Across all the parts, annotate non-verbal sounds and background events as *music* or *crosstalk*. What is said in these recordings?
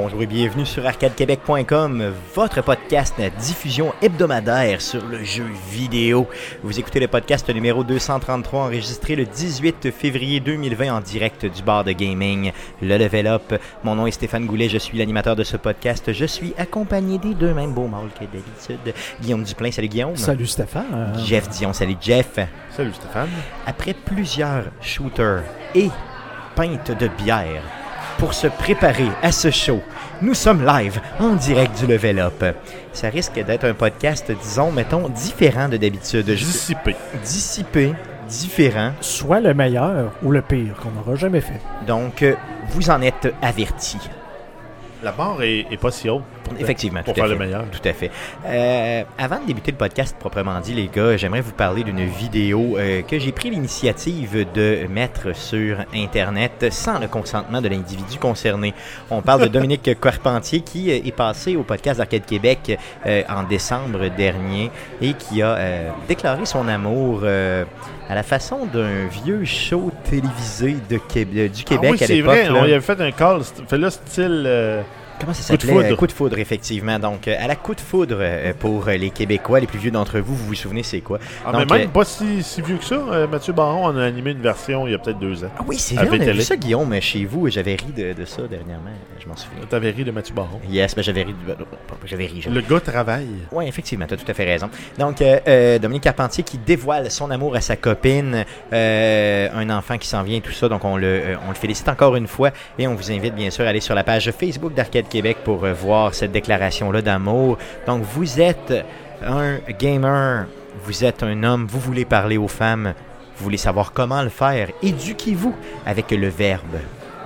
Bonjour et bienvenue sur arcadequebec.com, votre podcast diffusion hebdomadaire sur le jeu vidéo. Vous écoutez le podcast numéro 233 enregistré le 18 février 2020 en direct du bar de gaming, le Level Up. Mon nom est Stéphane Goulet, je suis l'animateur de ce podcast. Je suis accompagné des deux mêmes beaux mâles que d'habitude. Guillaume Duplain, salut Guillaume. Salut Stéphane. Jeff Dion, salut Jeff. Salut Stéphane. Après plusieurs shooters et pintes de bière, pour se préparer à ce show. Nous sommes live en direct du Level Up. Ça risque d'être un podcast, disons, mettons, différent de d'habitude. Dissipé. Dissipé, différent. Soit le meilleur ou le pire qu'on n'aura jamais fait. Donc, euh, vous en êtes avertis. La barre est, est pas si haute. Pour- Effectivement, Pour tout à faire fait. le meilleur. Tout à fait. Euh, avant de débuter le podcast proprement dit, les gars, j'aimerais vous parler d'une vidéo euh, que j'ai pris l'initiative de mettre sur Internet sans le consentement de l'individu concerné. On parle de *laughs* Dominique Carpentier qui euh, est passé au podcast d'Arcade Québec euh, en décembre dernier et qui a déclaré son amour à la façon d'un vieux show télévisé de Québec, du Ah Québec oui, à c'est l'époque. vrai. là. On y avait fait un call. Fait là, style. Comment ça Coup de s'appelait? foudre. Coup de foudre, effectivement. Donc, euh, à la coup de foudre euh, pour euh, les Québécois, les plus vieux d'entre vous, vous vous souvenez c'est quoi? ah, Donc, mais même euh, pas si, si vieux que ça. Mathieu Baron en a animé une version il y a peut-être deux ans. Ah oui, c'est vrai, on a vu ça, Guillaume, chez vous, j'avais ri de, de ça dernièrement, je m'en souviens. T'avais ri de Mathieu Baron. Yes, mais j'avais ri, de- j'avais ri, Le gars travaille. Oui, effectivement, tu as tout à fait raison. Donc, euh, Dominique Carpentier qui dévoile son amour à sa copine, euh, un enfant qui s'en vient, tout ça. Donc, on le, on le félicite encore une fois et on vous invite bien sûr à aller sur la page Facebook d'Arcade Québec pour euh, voir cette déclaration-là d'amour. Donc, vous êtes un gamer, vous êtes un homme, vous voulez parler aux femmes, vous voulez savoir comment le faire. Éduquez-vous avec le verbe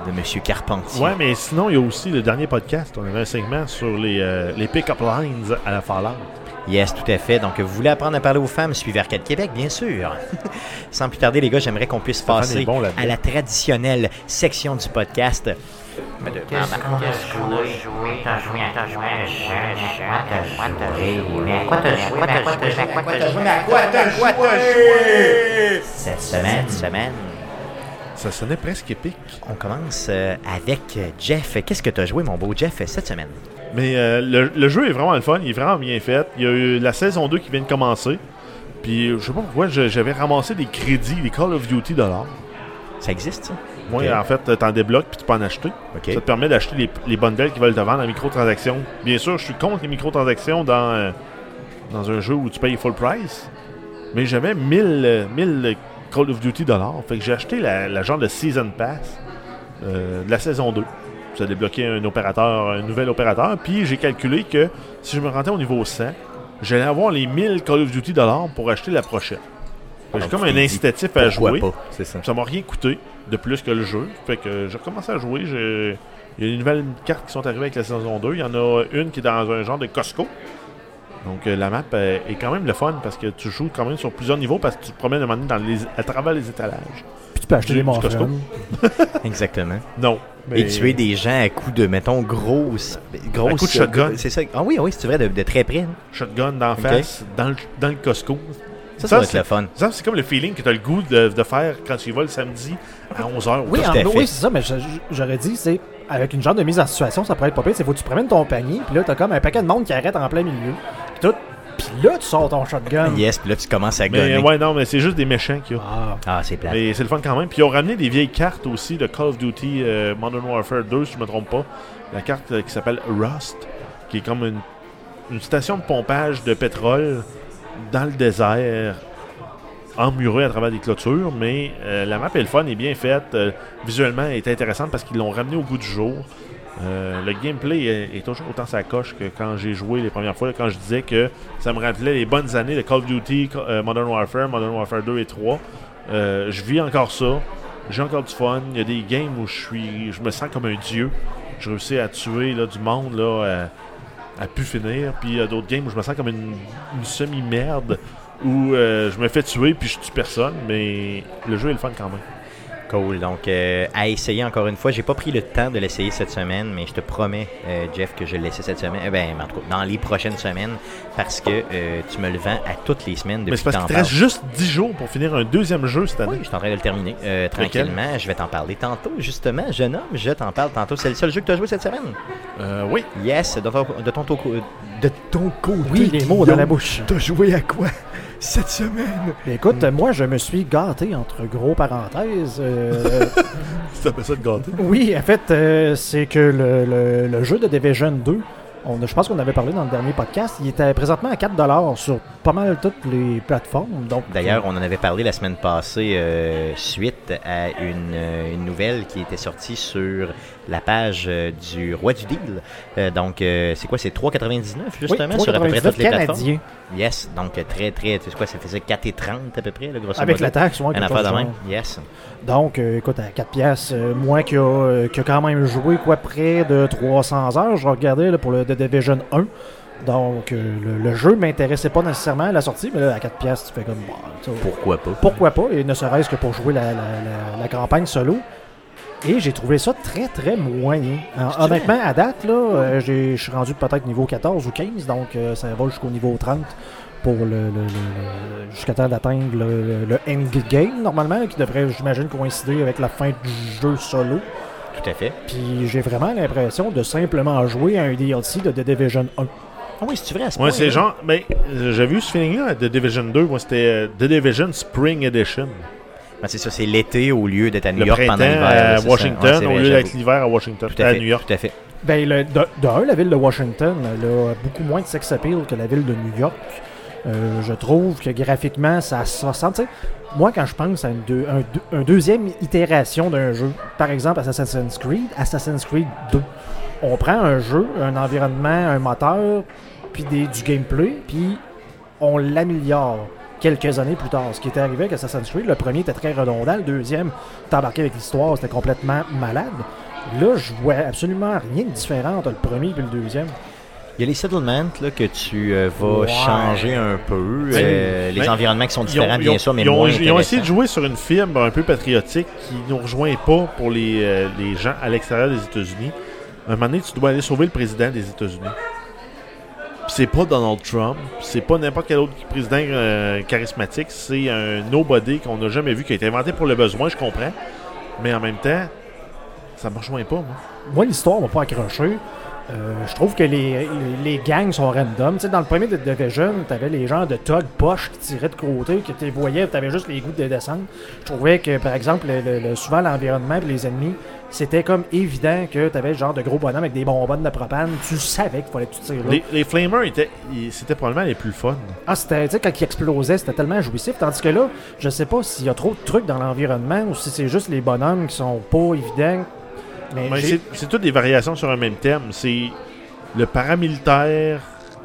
de Monsieur Carpentier. Ouais, mais sinon, il y a aussi le dernier podcast. On avait un segment sur les, euh, les pick-up lines à la Fallout. Yes, tout à fait. Donc, vous voulez apprendre à parler aux femmes, suivez Arcade Québec, bien sûr. *laughs* Sans plus tarder, les gars, j'aimerais qu'on puisse passer bon à la traditionnelle section du podcast. Qu'est-ce qu'on a joué? T'as joué, t'as joué jeu, quoi t'as joué? Mais à quoi t'as joué? Mais à quoi t'as joué? Quoi t'as joué? Cette semaine, semaine, Ça sonnait presque épique. on commence euh, avec euh, Jeff. Qu'est-ce que tu as joué, mon beau Jeff, cette semaine? Mais euh, le, le jeu est vraiment le fun, il est vraiment bien fait. Il y a eu la saison 2 qui vient de commencer. Puis je sais pas pourquoi j'avais ramassé des crédits, des Call of Duty dollars. Ça existe, ça? Moi, en fait, t'en débloques puis tu peux en acheter. Ça te permet d'acheter les, les bundles qui veulent te vendre en microtransactions. Bien sûr, je suis contre les microtransactions dans, euh, dans un jeu où tu payes full price. Mais j'avais 1000, euh, 1000 Call of Duty dollars. Fait que j'ai acheté la, la genre de Season Pass euh, de la saison 2. Ça a débloqué un opérateur, un nouvel opérateur. Puis j'ai calculé que si je me rendais au niveau 100, j'allais avoir les 1000 Call of Duty dollars pour acheter la prochaine. J'ai Donc, comme un incitatif à jouer. pas? Ça m'a rien coûté de plus que le jeu. Fait que j'ai recommencé à jouer. J'ai- Il y a des nouvelles cartes qui sont arrivées avec la saison 2. Il y en a une qui est dans un genre de Costco. Donc euh, la map euh, est quand même le fun parce que tu joues quand même sur plusieurs niveaux parce que tu te promènes à, un dans les, à travers les étalages. Puis tu peux acheter Du- des morphines. *laughs* Exactement. Non. Et tuer des gens à coups de, mettons, grosses... grosses coup de shotgun. C'est ça. Ah oui, oui, c'est vrai, de, de très près. hein. Shotgun d'en face dans le, dans le Costco. Ça, ça, va être c'est- le fun. Ça, c'est comme le feeling que tu as le goût de, de faire quand tu y vas le samedi à 11h. Oui, en oui, c'est ça, mais j'aurais dit, c'est avec une genre de mise en situation, ça pourrait être pas pire. C'est faut que tu promènes ton panier, puis là, t'as comme un paquet de monde qui arrête en plein milieu. Puis tout. Puis là, tu sors ton shotgun. Yes, puis là, tu commences à Mais gonner. ouais, non, mais c'est juste des méchants qu'il y a. Ah, Ah, c'est plat. Mais c'est le fun quand même. Puis ils ont ramené des vieilles cartes aussi de Call of Duty euh, Modern Warfare 2, si je me trompe pas. La carte euh, qui s'appelle Rust, qui est comme une, une station de pompage de pétrole dans le désert, emmurée à travers des clôtures. Mais euh, la map est le fun, est bien faite. euh, visuellement, elle est intéressante parce qu'ils l'ont ramené au goût du jour. Euh, le gameplay est, toujours autant sa coche que quand j'ai joué les premières fois, quand je disais que ça me rappelait les bonnes années de Call of Duty, Modern Warfare, Modern Warfare 2 et 3. Euh, je vis encore ça. J'ai encore du fun. Il y a des games où je suis, je me sens comme un dieu. Je réussis à tuer là, du monde là, à pu finir. Puis il y a d'autres games où je me sens comme une semi-merde où euh, je me fais tuer puis je tue personne. Mais le jeu est le fun quand même. Cool. Donc, euh, à essayer encore une fois. J'ai pas pris le temps de l'essayer cette semaine, mais je te promets, euh, Jeff, que je le laisser cette semaine. Eh ben, en tout cas, dans les prochaines semaines, parce que euh, tu me le vends à toutes les semaines depuis Mais c'est parce que qu'il t'en te reste juste 10 jours pour finir un deuxième jeu cette année. Oui, je suis en train de le terminer euh, tranquillement. Je vais t'en parler tantôt, justement. Jeune homme, je t'en parle tantôt. C'est le seul jeu que tu as joué cette semaine? Euh, oui. Yes, de ton, de ton, toco- de ton côté. Oui, les mots dans la bouche. T'as joué à quoi? Cette semaine? Écoute, moi, je me suis gâté, entre gros parenthèses. euh, *laughs* Tu t'appelles ça de gâter. oui, en fait, euh, c'est que le, le- le jeu de Division 2, on, a- je pense qu'on avait parlé dans le dernier podcast, il était présentement à 4$ sur pas mal toutes les plateformes. Donc, D'ailleurs, on en avait parlé la semaine passée euh, suite à une, euh, une nouvelle qui était sortie sur la page euh, du Roi du Deal. Euh, donc, euh, c'est quoi? C'est 3,99 justement sur à peu près 3,99 toutes les plateformes? Yes, donc très, très, tu sais quoi, ça faisait 4,30 à peu près, là, grosso Avec modo? la taxe, ouais, Un affaire de même? Yes. Donc, écoute, à 4 piastres, moi qui a, qui a quand même joué quoi près de 300 heures, je regardais là, pour le The Division 1. Donc, euh, le, le jeu m'intéressait pas nécessairement à la sortie, mais là, à 4 piastres, tu fais comme... bah, Pourquoi pas? pourquoi pas, et ne serait-ce que pour jouer la, la- la- la campagne solo. Et j'ai trouvé ça très très moyen. En- honnêtement, à date, là, euh, j'ai- je suis rendu peut-être niveau 14 ou 15, donc euh, ça va jusqu'au niveau 30 pour le, le- le- le- jusqu'à temps d'atteindre le, le endgame normalement, qui devrait, j'imagine, coïncider avec la fin du jeu solo. Tout à fait. Puis j'ai vraiment l'impression de simplement jouer à un DLC de The Division 1. Ah oui, c'est vrai à ce Ouais, c'est là? genre. Ben, euh, j'avais eu ce feeling-là de Division 2. Moi, c'était euh, The Division Spring Edition. Ben, c'est ça, c'est l'été au lieu d'être à New Le York printemps pendant l'hiver. à. Washington Ouais, au lieu d'être l'hiver à Washington. Tout à, à fait, New York. Tout à fait. Ben, le, de, de un, la ville de Washington elle a beaucoup moins de sex appeal que la ville de New York. Euh, je trouve que graphiquement, ça se sais, moi, quand je pense à une, deux- un, deux- un deuxième itération d'un jeu, par exemple Assassin's Creed, Assassin's Creed 2, on prend un jeu, un environnement, un moteur, puis des, du gameplay, puis on l'améliore quelques années plus tard. Ce qui était arrivé avec Assassin's Creed, le premier était très redondant, le deuxième, t'embarquais avec l'histoire, c'était complètement malade. Là, je vois absolument rien de différent entre le premier et le deuxième. Il y a les settlements là, que tu euh, vas Ouais. changer un peu. Mais- euh, les mais environnements qui sont ont, différents, ont- bien sûr, mais ils ont- moins ils ont essayé de jouer sur une fibre un peu patriotique qui nous rejoint pas pour les, euh, les gens à l'extérieur des États-Unis. Un moment donné, tu dois aller sauver le président des États-Unis. C'est pas Donald Trump, c'est pas n'importe quel autre président euh, charismatique, c'est un nobody qu'on n'a jamais vu, qui a été inventé pour le besoin, je comprends. Mais en même temps, ça me rejoint pas, moi. Moi, l'histoire m'a pas accroché. Euh, je trouve que les, les, les gangs sont random. Tu sais, dans le premier de Division, t'avais les gens de Tug poche qui tiraient de côté, que tu voyais, t'avais juste les goûts de descendre. Je trouvais que, par exemple, le- le- le- souvent l'environnement et les ennemis, c'était comme évident que t'avais le genre de gros bonhommes avec des bonbonnes de propane. Tu savais qu'il fallait que tu tires là. Les, les Flamers, étaient, c'était probablement les plus fun. Ah, c'était, tu sais, quand ils explosaient, c'était tellement jouissif. Tandis que là, je sais pas s'il y a trop de trucs dans l'environnement ou si c'est juste les bonhommes qui sont pas évidents. C'est, toutes des variations sur un même thème. C'est le paramilitaire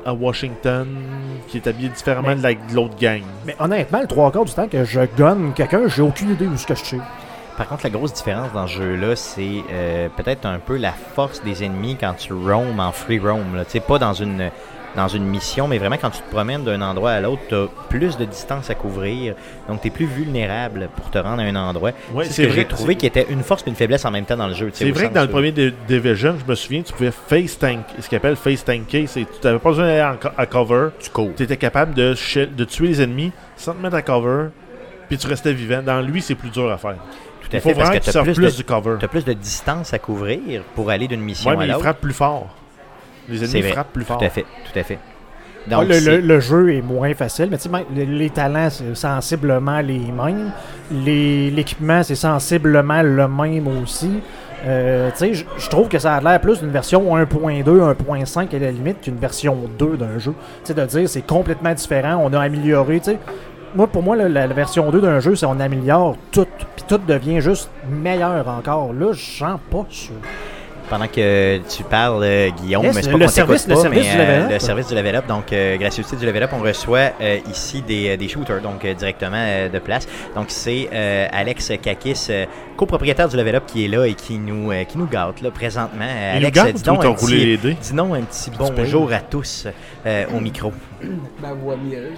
à Washington qui est habillé différemment Mais- de, la- de l'autre gang. Mais honnêtement, le trois quarts du temps que je gonne quelqu'un, j'ai aucune idée où ce que je suis. Par contre, la grosse différence dans ce jeu-là, c'est euh, peut-être un peu la force des ennemis quand tu roam en free roam. Tu sais, pas dans une, dans une mission, mais vraiment quand tu te promènes d'un endroit à l'autre, tu as plus de distance à couvrir. Donc, tu es plus vulnérable pour te rendre à un endroit. Ouais, c'est ce que j'ai trouvé qui était une force et une faiblesse en même temps dans le jeu. tu C'est vrai que dans le premier Di- Division, je me souviens, tu pouvais face tank, ce qu'on appelle face tanker. C'est, tu n'avais pas besoin d'aller à cover. Tu cours. Tu étais capable de, tuer les ennemis sans te mettre à cover. Puis tu restais vivant. Dans lui, c'est plus dur à faire. Tout à Il faut fait, vraiment que que tu tu as plus, plus, de, du cover. t'as plus de distance à couvrir pour aller d'une mission Ouais, à mais il l'autre. frappe plus fort. Les ennemis vrai. frappent plus fort. Tout à fait, tout à fait. Ah, Donc, le, le- le jeu est moins facile, mais tu sais, même les, les talents, c'est sensiblement les mêmes. Les- L'équipement, c'est sensiblement le même aussi. Euh, tu sais, je- je trouve que ça a l'air plus d'une version 1.2, 1.5 à la limite qu'une version 2 d'un jeu. Tu sais, de dire c'est complètement différent, on a amélioré, tu sais. Moi, pour moi, là, la, la version 2 d'un jeu, c'est on améliore tout, puis tout devient juste meilleur encore. Là, je sens pas sûr. Pendant que tu parles, euh, Guillaume, Yes, mais c'est le pas qu'on service- t'écoute le pas, service mais, du level euh, up. le service du level up, donc euh, gracieuseté du level up, on reçoit euh, ici des, des shooters, donc euh, directement euh, de place. Donc c'est euh, Alex Kakis, euh, copropriétaire du level up, qui est là et qui nous euh, qui nous gâte là présentement. Il nous Alex, gâte dis donc un roulé petit, les dis donc un petit bonjour à tous euh, au micro. *coughs* Ma voix mielleuse.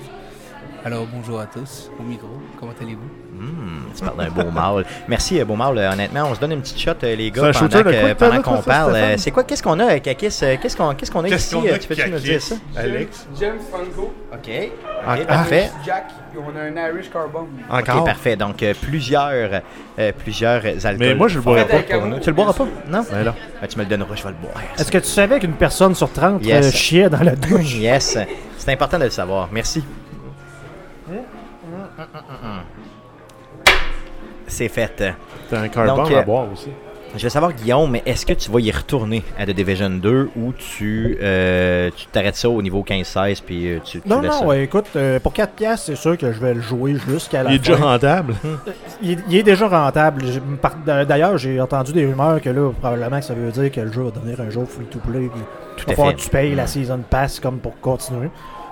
Alors bonjour à tous, au micro, comment allez-vous? Hmm, tu parles d'un beau mâle. Merci, euh, beau mâle. Euh, Honnêtement, on se donne une petite shot, euh, les gars, pendant que- pendant qu'on parle. C'est quoi, qu'est-ce qu'on a, Kakis? Qu'est-ce qu'on qu'est-ce qu'on a Qu'est-ce ici? qu'on a, Tu peux-tu nous dire ça? Alex? James Franco, OK. Ah, OK, ah. parfait. Jack, on a un Irish Carbone. Encore? OK, parfait. Donc, plusieurs, euh, plusieurs alcools. Mais moi, je le boirais forts pas. pour nous. Tu le boiras pas? Non? Ben là. Ben, tu me le donneras, je vais le boire. Est-ce que tu savais qu'une personne sur 30 Yes. euh, chiait dans la douche? *laughs* Yes. C'est important de le savoir. Merci. C'est fait. T'as un carbone Donc, euh, à boire aussi. Je veux savoir, Guillaume, mais est-ce que tu vas y retourner à The Division 2 ou tu euh, tu t'arrêtes ça au niveau 15-16 puis euh, tu, tu Non, laisses non, ça? ouais, écoute, euh, pour 4 piastres, c'est sûr que je vais le jouer jusqu'à la Il est déjà rentable. Il, il est déjà rentable. D'ailleurs, j'ai entendu des rumeurs que là, probablement que ça veut dire que le jeu va devenir un jour free-to-play. Tout il va à falloir fait. que tu payes la. Season Pass comme pour continuer.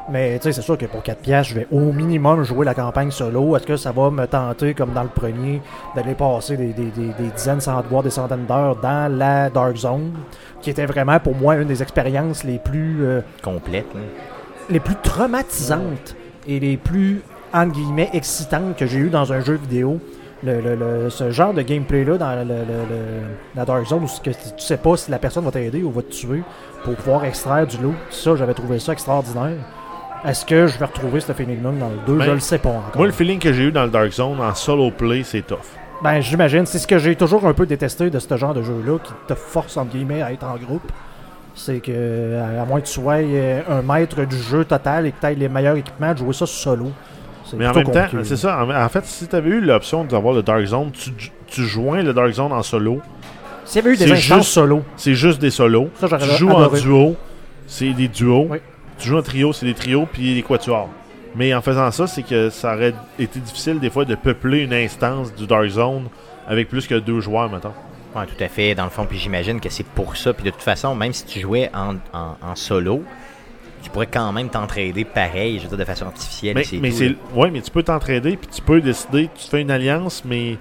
Mais tu sais, c'est sûr que pour 4 piastres, je vais au minimum jouer la campagne solo. Est-ce que ça va me tenter, comme dans le premier, d'aller passer des, des- des- des dizaines, sans voire des centaines d'heures dans la Dark Zone, qui était vraiment pour moi une des expériences les plus... euh, Complète. là. les plus traumatisantes et les plus, entre guillemets, excitantes que j'ai eues dans un jeu vidéo. Le, le- le- ce genre de gameplay-là dans la Dark Zone où que tu sais pas si la personne va t'aider ou va te tuer pour pouvoir extraire du lot, ça, j'avais trouvé ça extraordinaire. Est-ce que je vais retrouver ce feeling-là dans le 2 Ben, Je le sais pas encore. Moi, le feeling que j'ai eu dans le Dark Zone en solo play, c'est tough. Ben, j'imagine. C'est ce que j'ai toujours un peu détesté de ce genre de jeu-là qui te force, entre guillemets, à être en groupe. C'est que, à moins que tu sois euh, un maître du jeu total et que tu aies les meilleurs équipements, de jouer ça solo. Mais en même temps, c'est ça. En, fait, si tu avais eu l'option d'avoir le Dark Zone, tu, tu joins le Dark Zone en solo. S'il y avait eu des c'est instances juste- solo, C'est juste des solos. ça Tu joues en duo, c'est des duos. Oui. Tu joues en trio, c'est des trios, puis des quatuors. Mais en faisant ça, c'est que ça aurait été difficile des fois de peupler une instance du Dark Zone avec plus que deux joueurs, mettons. Ouais, tout à fait. Dans le fond, puis j'imagine que c'est pour ça. Puis de toute façon, même si tu jouais en, en, en solo, tu pourrais quand même t'entraider pareil, je veux dire, de façon artificielle. Mais, mais c'est ouais, mais tu peux t'entraider, puis tu peux décider, tu fais une alliance, mais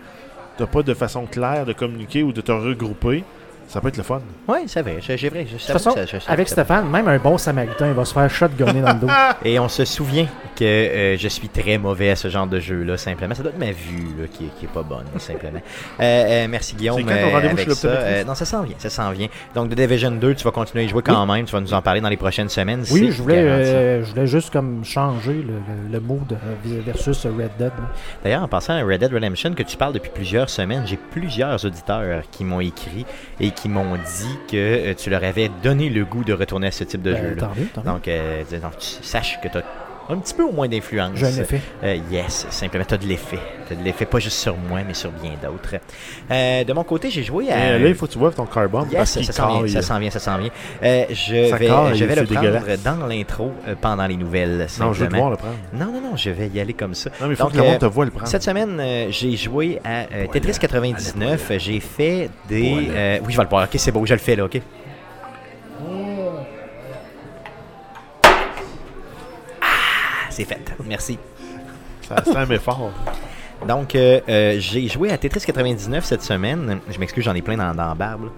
t'as pas de façon claire de communiquer ou de te regrouper. Ça peut être le fun. Ouais, c'est vrai. J'ai vrai. Je De toute façon, ça- je avec Stéphane, même un bon samaritain, il va se faire shotgunner dans le dos. *laughs* Et on se souvient que euh, je suis très mauvais à ce genre de jeu-là, simplement. Ça doit être ma vue là, qui, est, qui est pas bonne, *laughs* simplement. Euh, euh, merci Guillaume. C'est quand ton rendez-vous chez ça. Euh, non, ça s'en vient, ça s'en vient. Donc, The Division 2, tu vas continuer à y jouer quand même. Tu vas nous en parler dans les prochaines semaines. Oui, je voulais, euh, je voulais juste comme changer le, le, le mood versus Red Dead. D'ailleurs, en passant à Red Dead Redemption, que tu parles depuis plusieurs semaines, j'ai plusieurs auditeurs qui m'ont écrit et qui m'ont dit que euh, tu leur avais donné le goût de retourner à ce type de Ben, jeu-là. tant mieux, tant mieux. Donc, euh, donc, tu saches que tu as un petit peu au moins d'influence. J'ai un effet. Euh, yes, simplement, tu as de l'effet. Tu as de l'effet pas juste sur moi, mais sur bien d'autres. Euh, de mon côté, j'ai joué à. Et là, il faut que tu vois ton carbone. Yes, ça s'en vient, ça s'en vient, ça s'en vient. Euh, je Ça vais, caille, je vais c'est le prendre dans l'intro euh, pendant les nouvelles. Non, je veux te simplement. voir le prendre. Non, non, non, je vais y aller comme ça. Non, mais il faut Donc, que le monde euh, te voit le prendre. Cette semaine, euh, j'ai joué à euh, Tetris 99. J'ai fait des. euh, oui, je vais le voir. Ok, c'est beau, je le fais là, ok. C'est fait. Merci. Ça sent mais fort. Donc, euh, euh, j'ai joué à Tetris 99 cette semaine. Je m'excuse, j'en ai plein dans, dans la barbe. là.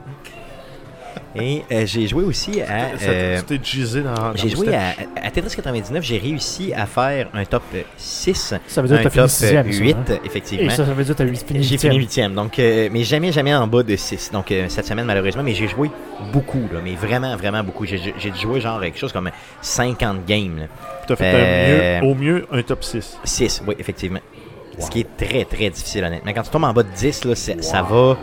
Et euh, j'ai joué aussi à. Ça- euh, tu t'es gisé dans, dans j'ai joué à, à Tetris 99, j'ai réussi à faire un top 6, Ça veut dire un que t'as top fini sixième, ça, 8, hein? Et effectivement. ça, ça veut dire que t'as huit- fini J'ai huitième. fini huitième, donc euh, mais jamais jamais en bas de 6. Donc euh, cette semaine malheureusement, mais j'ai joué beaucoup là, mais vraiment vraiment beaucoup. J'ai j'ai joué genre quelque chose comme 50 games. là. Tu as fait Euh, un mieux, au mieux un top 6. 6, oui, effectivement. Ce qui est très, très difficile, honnêtement. Quand tu tombes en bas de 10, là, c'est- ça va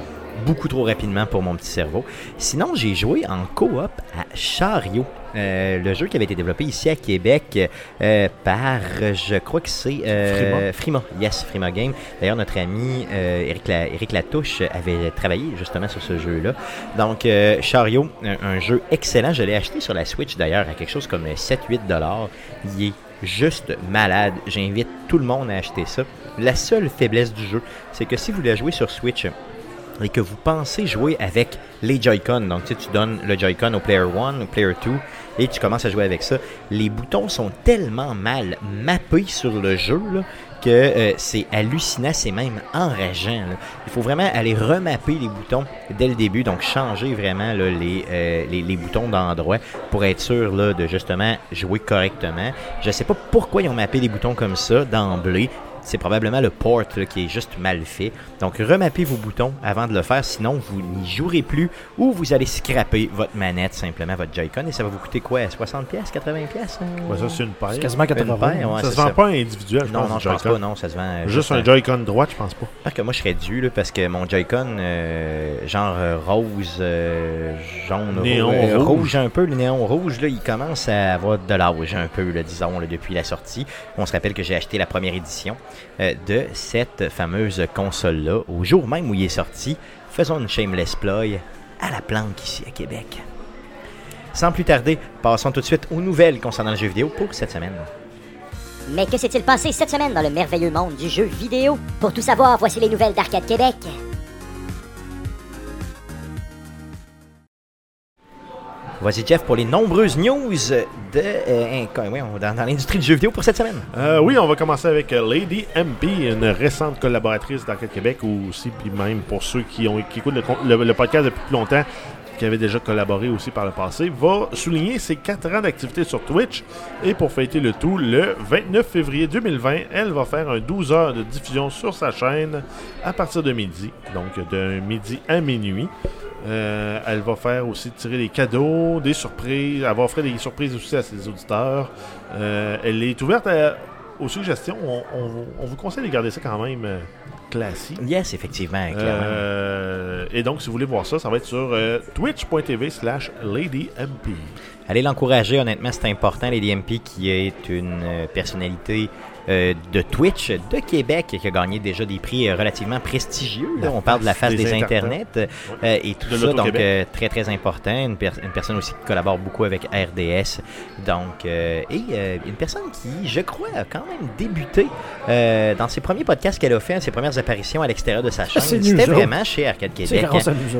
beaucoup trop rapidement pour mon petit cerveau. Sinon, j'ai joué en coop à Chariot. Euh, le jeu qui avait été développé ici à Québec euh, par, je crois que c'est euh, Frima. Yes, Frima Game. D'ailleurs, notre ami Eric, La- Eric Latouche avait travaillé justement sur ce jeu-là. Donc, Chariot, un, un jeu excellent. Je l'ai acheté sur la Switch d'ailleurs à quelque chose comme 7-8 dollars. Il est juste malade. J'invite tout le monde à acheter ça. La seule faiblesse du jeu, c'est que si vous voulez jouer sur Switch et que vous pensez jouer avec les Joy-Con, donc tu sais, tu donnes le Joy-Con au Player 1, au Player 2, et tu commences à jouer avec ça, les boutons sont tellement mal mappés sur le jeu que euh, c'est hallucinant, c'est même enrageant. Il faut vraiment aller remapper les boutons dès le début, donc changer vraiment euh, les, les boutons d'endroit pour être sûr de justement jouer correctement. Je sais pas pourquoi ils ont mappé les boutons comme ça d'emblée. C'est probablement le port là, qui est juste mal fait. Donc, remappez vos boutons avant de le faire, sinon vous n'y jouerez plus ou vous allez scraper votre manette, simplement votre Joy-Con, et ça va vous coûter quoi? 60$, 80$? pièces Ouais, ça, c'est une paire. C'est quasiment Une 80 paire, ouais, ça c'est se vend pas individuel, je Non, pense. non, je pense pas, non, ça se vend. euh, Juste un Joy-Con droite, je pense pas. J'espère que moi je serais dû là, parce que mon Joy-Con, euh, genre euh, rose, euh, jaune, Néon rouge, euh, rouge. rouge un peu, le néon rouge, là, il commence à avoir de l'âge un peu, là, disons, là, depuis la sortie. On se rappelle que j'ai acheté la première édition euh, de cette fameuse console-là, au jour même où il est sorti. Faisons une shameless ploy à la planque ici à Québec. Sans plus tarder, passons tout de suite aux nouvelles concernant le jeu vidéo pour cette semaine. Mais que s'est-il passé cette semaine dans le merveilleux monde du jeu vidéo? Pour tout savoir, voici les nouvelles d'Arcade Québec. Voici Jeff pour les nombreuses news de, euh, dans, l'industrie du jeu vidéo pour cette semaine. Euh, oui, on va commencer avec euh, Lady MP, une récente collaboratrice d'Arcade Québec, ou aussi, puis même pour ceux qui, ont, qui écoutent le, podcast depuis plus longtemps, qui avaient déjà collaboré aussi par le passé, va souligner ses 4 ans d'activité sur Twitch. Et pour fêter le tout, le 29 février 2020, elle va faire un 12 heures de diffusion sur sa chaîne à partir de midi, donc de midi à minuit. Euh, elle va faire aussi tirer des cadeaux, des surprises. Elle va offrir des surprises aussi à ses auditeurs. Euh, elle est ouverte à- aux suggestions. On, on- on vous conseille de garder ça quand même euh, classique. Yes, effectivement. Euh, et donc, si vous voulez voir ça, ça va être sur twitch.tv slash LadyMP. Allez l'encourager, honnêtement, c'est important. Lady MP, qui est une personnalité de Twitch de Québec, qui a gagné déjà des prix euh, relativement prestigieux. là. On parle de la face des, des internets euh, et tout De ça, donc euh, très très important. Une, per- une personne aussi qui collabore beaucoup avec RDS. Donc, euh, et euh, une personne qui, je crois, a quand même débuté euh, dans ses premiers podcasts qu'elle a fait, ses premières apparitions à l'extérieur de sa chaîne. C'était vraiment chez Arcade Québec.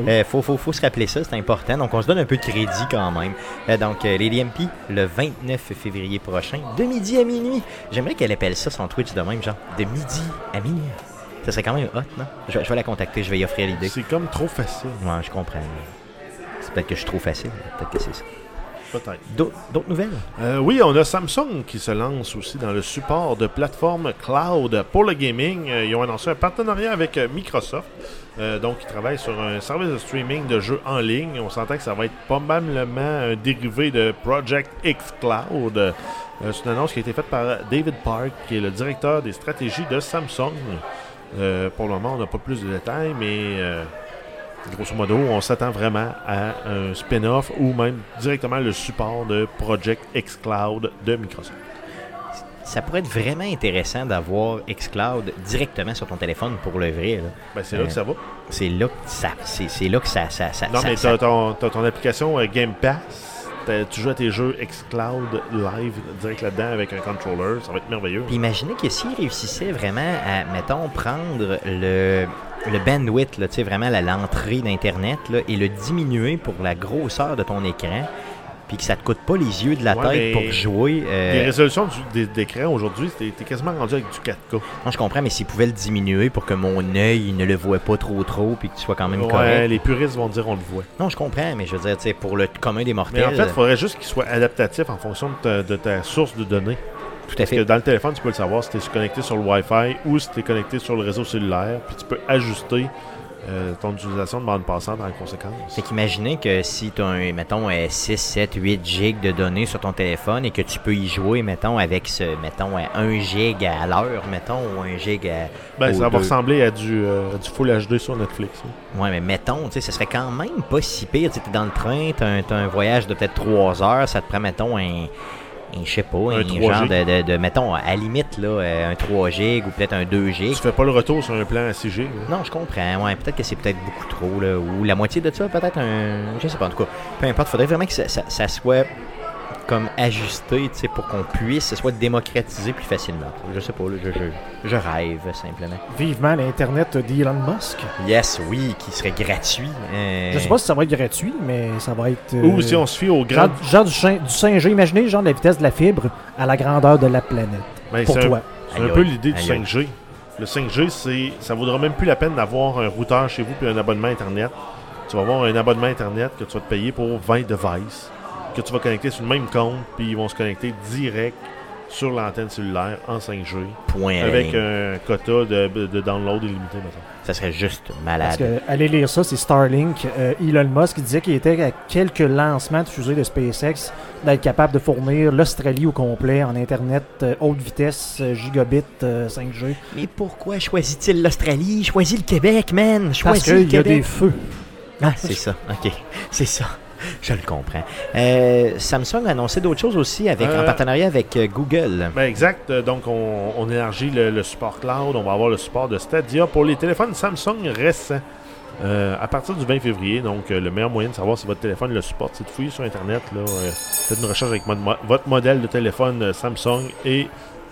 Euh, faut, faut, faut se rappeler ça, c'est important. Donc, on se donne un peu de crédit quand même. Euh, donc, euh, Lady MP, le 29 février prochain, de midi à minuit. J'aimerais qu'elle appelle ça son Twitch de même, genre, de midi à minuit. Ça serait quand même hot, non? Je, vais- je vais la contacter, je vais y offrir l'idée. C'est comme trop facile, Ouais, je comprends. C'est peut-être que je suis trop facile. Peut-être que c'est ça. peut-être. D'autres nouvelles? Euh, oui, on a Samsung qui se lance aussi dans le support de plateformes cloud pour le gaming. Euh, ils ont annoncé un partenariat avec euh, Microsoft. Euh, donc, ils travaillent sur un service de streaming de jeux en ligne. On s'entend que ça va être probablement un dérivé de Project X Cloud. Euh, C'est une annonce qui a été faite par David Park, qui est le directeur des stratégies de Samsung. Euh, pour le moment, on n'a pas plus de détails, mais grosso modo, on s'attend vraiment à un spin-off ou même directement le support de Project X Cloud de Microsoft. Ça pourrait être vraiment intéressant d'avoir xCloud directement sur ton téléphone pour là. Ben, c'est là Euh, que ça va. C'est là que ça, c'est, là que ça, ça, ça, Non, ça- mais t'as ton, ton application euh, Game Pass. T'as- Tu joues à tes jeux xCloud live direct là-dedans avec un controller. Ça va être merveilleux. Puis imaginez que s'ils réussissaient vraiment à, mettons, prendre le, le bandwidth, là, vraiment l'entrée d'Internet, et le diminuer pour la grosseur de ton écran, puis que ça te coûte pas les yeux de la Ouais, tête pour jouer. euh, Les résolutions d'écran aujourd'hui, t'es quasiment rendu avec du 4K. non, je comprends, mais s'ils pouvaient le diminuer pour que mon œil ne le voit pas trop trop, puis que tu sois quand même Ouais, correct. les puristes vont dire on le voit. Non, je comprends, mais je veux dire, pour le commun des Mais mortels, en fait, il faudrait juste qu'il soit adaptatif en fonction de ta, de ta source de données. tout à Parce que dans le téléphone, tu peux le savoir si tu es connecté sur le Wi-Fi ou si tu es connecté sur le réseau cellulaire. Puis tu peux ajuster euh, ton utilisation de bande passante en conséquence. Fait qu'imaginez que si tu as, un, mettons, euh, 6, 7, 8 gigs de données sur ton téléphone et que tu peux y jouer, mettons, avec ce, mettons, à 1 gig à l'heure, mettons, ou 1 gig à. Ben, ça va ressembler à du, euh, à du Full HD sur Netflix. hein. Ouais, mais mettons, tu sais, ce serait quand même pas si pire. Tu es dans le train, tu as, un voyage de peut-être 3 heures, ça te prend, mettons, un. Un, je sais pas, un, 3G. genre de, de, de, mettons, à la limite, là, euh, un 3 gig ou peut-être un 2 gig. Tu fais pas le retour sur un plan à 6 G. là? Non, je comprends. Ouais, peut-être que c'est peut-être beaucoup trop, là, ou la moitié de ça, peut-être un. Je sais pas, en tout cas. Peu importe, faudrait vraiment que ça, ça- ça soit comme sais, pour qu'on puisse, ce soit démocratisé plus facilement. Je sais pas, je, je, je rêve simplement. Vivement l'Internet d'Elon Musk. Yes, oui, qui serait gratuit. euh, Je sais pas si ça va être gratuit, mais ça va être. euh, Ou si on se fie au grand. Genre, genre du, chin- du 5G, imaginez genre la vitesse de la fibre à la grandeur de la planète. Ben, pour toi. C'est un peu l'idée du aïe, aïe. 5G. Le 5G, c'est, ça vaudra même plus la peine d'avoir un routeur chez vous puis un abonnement Internet. Tu vas avoir un abonnement Internet que tu vas te payer pour 20 devices, que tu vas connecter sur le même compte, puis ils vont se connecter direct sur l'antenne cellulaire en 5G, Point avec un quota de, de download illimité, mettons. Ça serait juste Parce malade. que, allez lire ça, c'est Starlink. Euh, Elon Musk disait qu'il était à quelques lancements de fusées de SpaceX d'être capable de fournir l'Australie au complet en Internet euh, haute vitesse, euh, gigabit, euh, 5G. Mais pourquoi choisit-il l'Australie? Choisit le Québec, man! Parce Choisis le qu'il y a Québec! des feux. Ah, c'est ça. OK. C'est ça. *laughs* Je le comprends. Euh, Samsung a annoncé d'autres choses aussi avec, en Euh, partenariat avec euh, Google. Ben exact. Donc, on, on élargit le, le support cloud. On va avoir le support de Stadia pour les téléphones Samsung récents. Euh, à partir du 20 février, donc le meilleur moyen de savoir si votre téléphone le supporte, c'est de fouiller sur Internet. Là, faites une recherche avec mo- votre modèle de téléphone Samsung et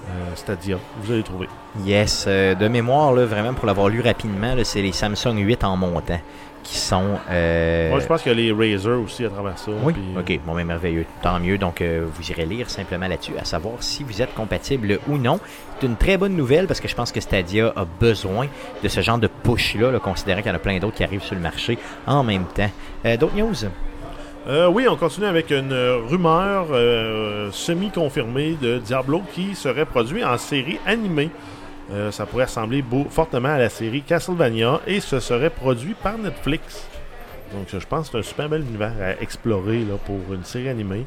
euh, Stadia. Vous allez trouver. Yes, euh, de mémoire, là, vraiment, pour l'avoir lu rapidement, c'est les Samsung 8 en montant qui sont... euh, Moi, je pense qu'il y a les Razer aussi à travers ça. Oui, puis- ok, bon, mais merveilleux. Tant mieux. Donc, euh, vous irez lire simplement là-dessus, à savoir si vous êtes compatible ou non. C'est une très bonne nouvelle parce que je pense que Stadia a besoin de ce genre de push-là, là, considérant qu'il y en a plein d'autres qui arrivent sur le marché en même temps. Euh, d'autres news? Euh, oui, on continue avec une euh, rumeur euh, semi-confirmée de Diablo qui serait produit en série animée. Euh, ça pourrait ressembler fortement à la série Castlevania et ce serait produit par Netflix. Donc je pense que c'est un super bel univers à explorer pour une série animée.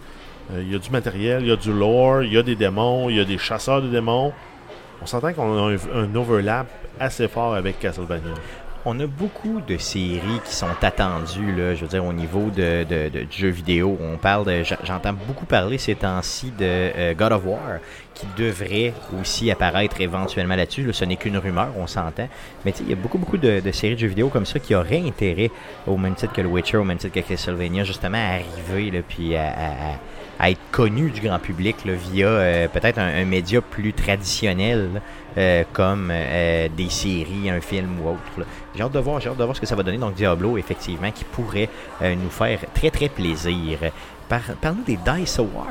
Euh, Il y a du matériel, il y a du lore, il y a des démons, il y a des chasseurs de démons. On s'entend qu'on a un overlap assez fort avec Castlevania. On a beaucoup de séries qui sont attendues, là, je veux dire, au niveau de, de, de- du jeu vidéo. On parle j'entends beaucoup parler ces temps-ci de euh, God of War, qui devrait aussi apparaître éventuellement là-dessus. Là, ce n'est qu'une rumeur, on s'entend. Mais il y a beaucoup, beaucoup de, séries de jeux vidéo comme ça qui auraient intérêt, au même titre que le Witcher, au même titre que Castlevania, justement, à arriver, là, puis à, être connu du grand public via euh, peut-être un, média plus traditionnel, euh, comme des séries, un film ou autre. J'ai hâte de voir, j'ai de voir ce que ça va donner. Donc Diablo, effectivement, qui pourrait euh, nous faire très très plaisir. Par, Parle-nous des Dice Awards.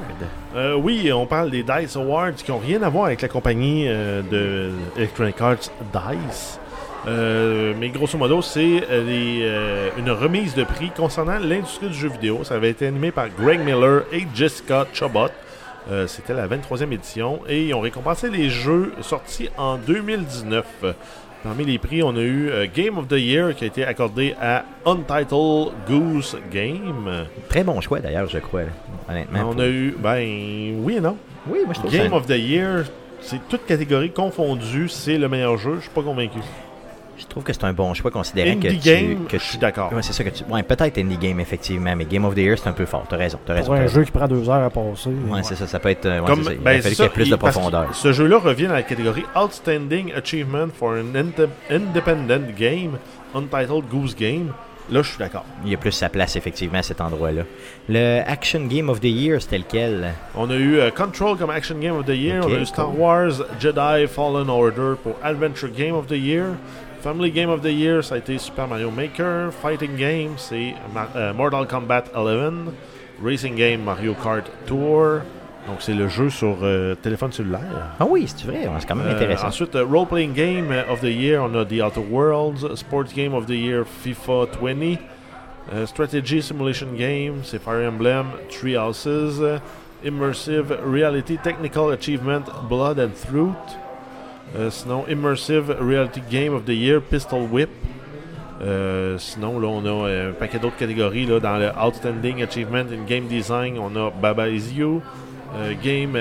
Euh, oui, on parle des DICE Awards qui n'ont rien à voir avec la compagnie euh, de Electronic Arts DICE. Mais grosso modo, c'est une remise de prix concernant l'industrie du jeu vidéo. Ça avait été animé par Greg Miller et Jessica Chobot. C'était la 23e édition et ils ont récompensé les jeux sortis en 2019. Parmi les prix, on a eu euh, Game of the Year qui a été accordé à Untitled Goose Game. Très bon choix d'ailleurs, je crois, honnêtement. On pour- a eu, ben oui et non. Oui, moi je trouve Game ça- of the Year, c'est toute catégorie confondue, c'est le meilleur jeu. Je suis pas convaincu. Je trouve que c'est un bon choix considérant que Indie tu... game, que je suis d'accord. Ouais, c'est ça que tu... Ouais, peut-être Indie Game, effectivement, mais Game of the Year, c'est un peu fort. T'as raison, t'as raison. Pour un raison. jeu qui prend deux heures à passer. Ouais, c'est ça, ça peut être... ouais, Comme. Il ben, fallu c'est qu'il y ait ça, plus il- de que profondeur. Ce jeu-là revient dans la catégorie Outstanding Achievement for an Inde- Independent Game, Untitled Goose Game. Là, je suis d'accord. Il y a plus sa place, effectivement, à cet endroit-là. Le Action Game of the Year, c'était lequel? On a eu euh, Control comme Action Game of the Year. On a eu Star cool. Wars Jedi Fallen Order pour Adventure Game of the Year. Family Game of the Year, ça a été Super Mario Maker. Fighting Game, c'est euh, Mortal Kombat 11. Racing Game, Mario Kart Tour. Donc, c'est le jeu sur euh, téléphone cellulaire. Ah oui, c'est vrai, c'est quand même Euh, intéressant. ensuite, euh, Role Playing Game of the Year, on a The Outer Worlds. Sports Game of the Year, FIFA 20. Euh, Strategy Simulation Game, c'est Fire Emblem, Three Houses. Immersive Reality Technical Achievement, Blood and Fruit. Euh, sinon, Immersive Reality Game of the Year, Pistol Whip. Euh, sinon, là, on a euh, un paquet d'autres catégories. Dans le Outstanding Achievement in Game Design, on a Baba Is You. Euh, game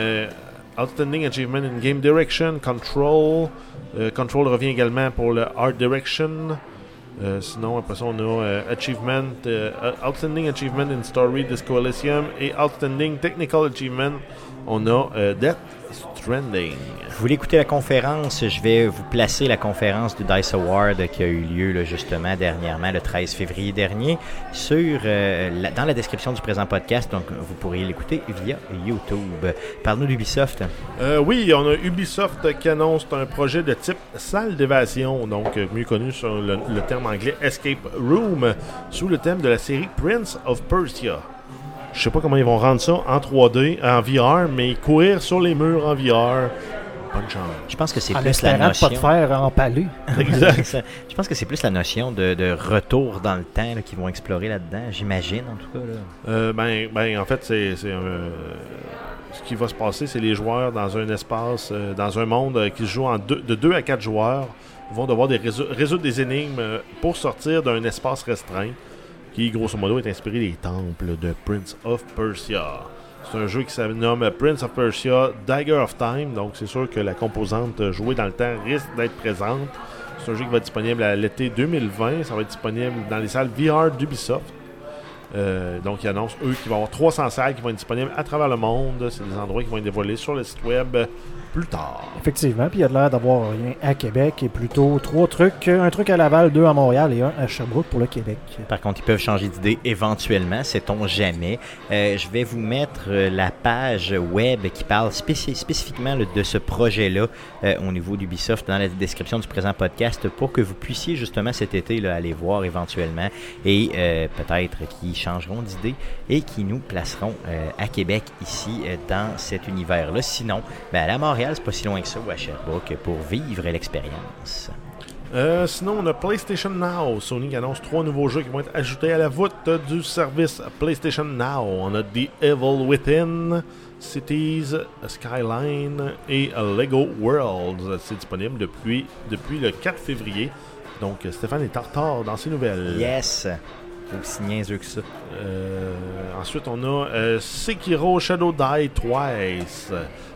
Outstanding Achievement in Game Direction, Control. Control revient également pour le Art Direction. Euh, sinon, après ça, on a euh, Achievement, euh, Outstanding Achievement in Story, Disco Elysium et Outstanding Technical Achievement. On a euh, Death Stranding. Vous voulez écouter la conférence, je vais vous placer la conférence du DICE Award qui a eu lieu là, justement dernièrement, le 13 février dernier, sur, euh, la- dans la description du présent podcast, donc vous pourriez l'écouter via YouTube. Parle-nous d'Ubisoft. Oui, on a Ubisoft qui annonce un projet de type salle d'évasion, donc mieux connu sur le, le terme anglais Escape Room, sous le thème de la série Prince of Persia. Je sais pas comment ils vont rendre ça en 3D, en VR, mais courir sur les murs en VR, bonne chance. Je pense que c'est plus la de pas notion. te faire empaler. *laughs* Exact. Je pense que c'est plus la notion de, de retour dans le temps qu'ils vont explorer là-dedans, j'imagine en tout cas. là. Euh, ben, ben, en fait, c'est euh, ce qui va se passer, c'est les joueurs dans un espace, euh, dans un monde euh, qui se joue en deux- de 2 à 4 joueurs vont devoir résoudre des énigmes euh, pour sortir d'un espace restreint qui, grosso modo, est inspiré des temples de Prince of Persia. C'est un jeu qui se nomme Prince of Persia Dagger of Time, donc c'est sûr que la composante euh, jouée dans le temps risque d'être présente. C'est un jeu qui va être disponible à l'été 2020. Ça va être disponible dans les salles VR d'Ubisoft. Euh, donc, ils annoncent, eux, qu'il va avoir 300 salles qui vont être disponibles à travers le monde. C'est des endroits qui vont être dévoilés sur le site web plus tard. Effectivement, puis il y a de l'air d'avoir rien à Québec et plutôt trois trucs. Un truc à Laval, deux à Montréal et un à Sherbrooke pour le Québec. Par contre, ils peuvent changer d'idée éventuellement, sait-on jamais. Euh, je vais vous mettre euh, la page web qui parle spéci- spécifiquement de ce projet-là euh, au niveau d'Ubisoft dans la description du présent podcast pour que vous puissiez justement cet été là, aller voir éventuellement et euh, peut-être qu'ils changeront d'idée et qui nous placeront euh, à Québec ici dans cet univers-là. Sinon, ben, à Montréal, c'est pas si loin que ça ou à Sherbrooke pour vivre l'expérience. Euh, sinon, on a PlayStation Now. Sony annonce trois nouveaux jeux qui vont être ajoutés à la voûte du service PlayStation Now. On a The Evil Within, Cities, Skyline et Lego Worlds. C'est disponible depuis, depuis le 4 février. Donc, Stéphane est en retard dans ses nouvelles. Yes! Aussi niaiseux que ça. Euh, ensuite, on a euh, Sekiro Shadow Die Twice.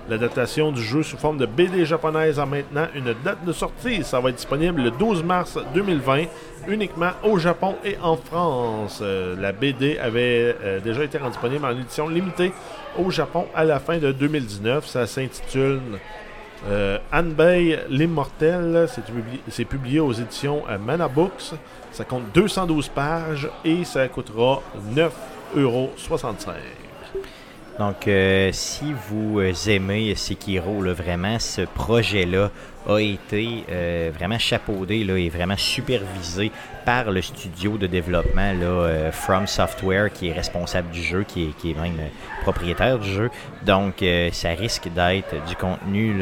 L'adaptation du jeu sous forme de BD japonaise a maintenant une date de sortie. Ça va être disponible le 12 mars 2020, uniquement au Japon et en France. Euh, la BD avait déjà été rendue disponible en édition limitée au Japon à la fin de 2019. Ça s'intitule euh, Anbei l'Immortel. C'est publié, publié aux éditions euh, Mana Books. Ça compte 212 pages et ça coûtera 9,65€. Donc, euh, si vous aimez Sekiro, là, vraiment, ce projet-là a été euh, vraiment chapeaudé et vraiment supervisé par le studio de développement euh, From Software, qui est responsable du jeu, qui est, même propriétaire du jeu. Donc, ça risque d'être du contenu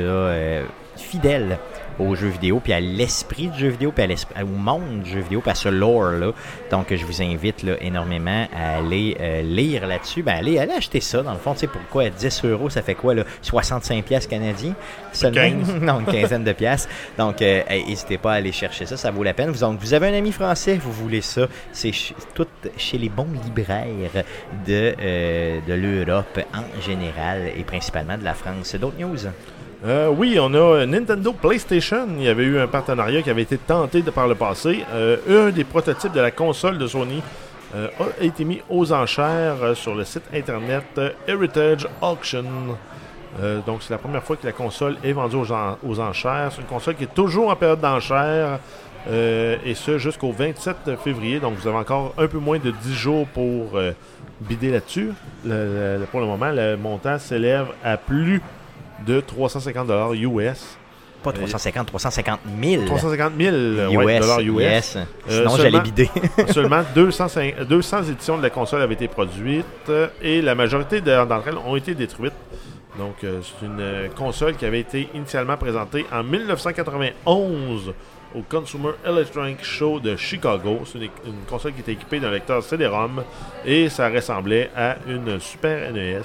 fidèle aux jeux vidéo, puis à l'esprit du jeu vidéo, puis à l'esprit- au monde du jeu vidéo, puis à ce lore-là. Donc, je vous invite là, énormément à aller euh, lire là-dessus. Ben, allez, allez acheter ça. Dans le fond, tu sais, pourquoi 10 euros, ça fait quoi, là? 65 piastres canadiens? Seulement? 15. *laughs* non, une quinzaine de piastres. Donc, euh, n'hésitez pas à aller chercher ça, ça vaut la peine. Vous, donc, vous avez un ami français, vous voulez ça, c'est tout chez les bons libraires de, euh, de l'Europe en général et principalement de la France. D'autres news? Euh, oui, on a euh, Nintendo PlayStation. Il y avait eu un partenariat qui avait été tenté de par le passé. Euh, un des prototypes de la console de Sony a été mis aux enchères sur le site internet Heritage Auction. Donc, c'est la première fois que la console est vendue aux, en- aux enchères. C'est une console qui est toujours en période d'enchères. et ce jusqu'au 27 février. Donc, vous avez encore un peu moins de 10 jours pour bider là-dessus. Pour le moment, le montant s'élève à plus de 350 dollars US. Pas 350, 350 000 350 000 euh, ouais, dollars US. yes. Sinon, seulement- j'allais bider. *laughs* Seulement 205 200 éditions de la console avaient été produites euh, et la majorité de- d'entre elles ont été détruites. Donc, euh, c'est une euh, console qui avait été initialement présentée en 1991 au Consumer Electronic Show de Chicago. C'est une, une console qui était équipée d'un lecteur CD-ROM et ça ressemblait à une Super NES.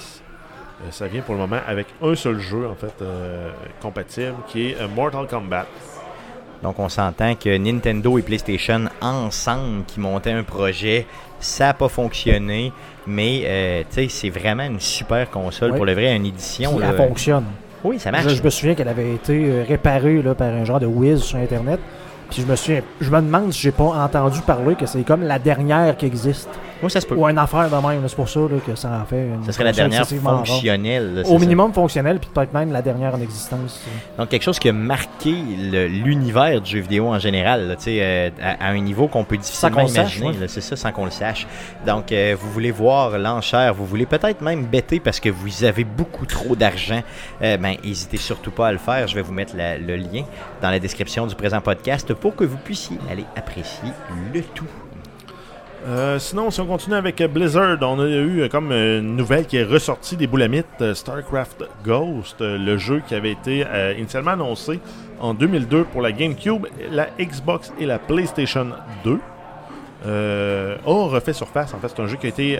Euh, ça vient pour le moment avec un seul jeu en fait euh, compatible qui est euh, Mortal Kombat. Donc, on s'entend que Nintendo et PlayStation ensemble qui montaient un projet, ça n'a pas fonctionné. Mais, euh, tu sais, c'est vraiment une super console pour le vrai, une édition. Elle fonctionne. Oui, ça marche. je me souviens qu'elle avait été réparée là, par un genre de whiz sur Internet. Puis je me souviens, je me demande si j'ai pas entendu parler que c'est comme la dernière qui existe. Oui, ça se peut. Ou une affaire de même. C'est pour ça là, que ça en fait une Ce serait la dernière fonctionnelle. là, Au ça. minimum fonctionnelle, puis peut-être même la dernière en existence. Donc, quelque chose qui a marqué l'univers du jeu vidéo en général, là, tu sais, euh, à, à un niveau qu'on peut difficilement imaginer. ouais. C'est ça, sans qu'on le sache. Donc, euh, vous voulez voir l'enchère, vous voulez peut-être même bêter parce que vous avez beaucoup trop d'argent. Euh, ben, n'hésitez surtout pas à le faire. Je vais vous mettre la- le lien dans la description du présent podcast pour que vous puissiez aller apprécier le tout. Euh, sinon, si on continue avec euh, Blizzard, on a eu euh, comme une nouvelle qui est ressortie des boulamites, StarCraft Ghost, le jeu qui avait été initialement annoncé en 2002 pour la GameCube, la Xbox et la PlayStation 2. Euh, a refait surface. En fait, c'est un jeu qui a été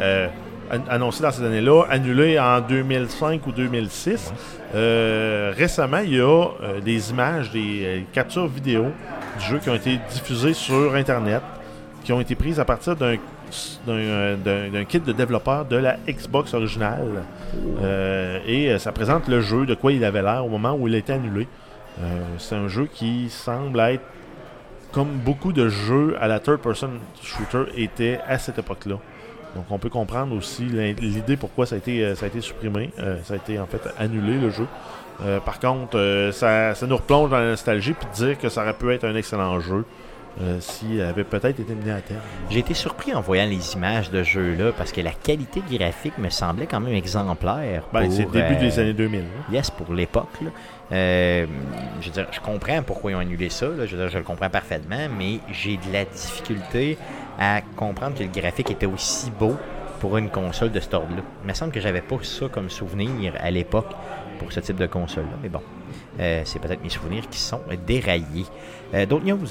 an- annoncé dans ces années-là, annulé en 2005 ou 2006. Euh, récemment, il y a des images, des captures vidéo du jeu qui ont été diffusées sur Internet, qui ont été prises à partir d'un d'un, kit de développeur de la Xbox originale. Euh, et euh, ça présente le jeu, de quoi il avait l'air au moment où il a été annulé. Euh, c'est un jeu qui semble être comme beaucoup de jeux à la third-person shooter étaient à cette époque-là. Donc on peut comprendre aussi l'idée pourquoi ça a été, ça a été supprimé. Ça a été en fait annulé le jeu. Par contre, ça, ça nous replonge dans la nostalgie puis dire que ça aurait pu être un excellent jeu euh, s'il avait peut-être été mené à terme. J'ai été surpris en voyant les images de jeu-là parce que la qualité graphique me semblait quand même exemplaire. Ben, c'est le début euh, des années 2000. hein. Yes, pour l'époque. Euh, je veux dire, je comprends pourquoi ils ont annulé ça. là. Je veux dire, je le comprends parfaitement, mais j'ai de la difficulté à comprendre que le graphique était aussi beau pour une console de ce ordre-là. Il me semble que j'avais pas ça comme souvenir à l'époque pour ce type de console-là. Mais bon, euh, c'est peut-être mes souvenirs qui sont déraillés. Euh, D'autres news?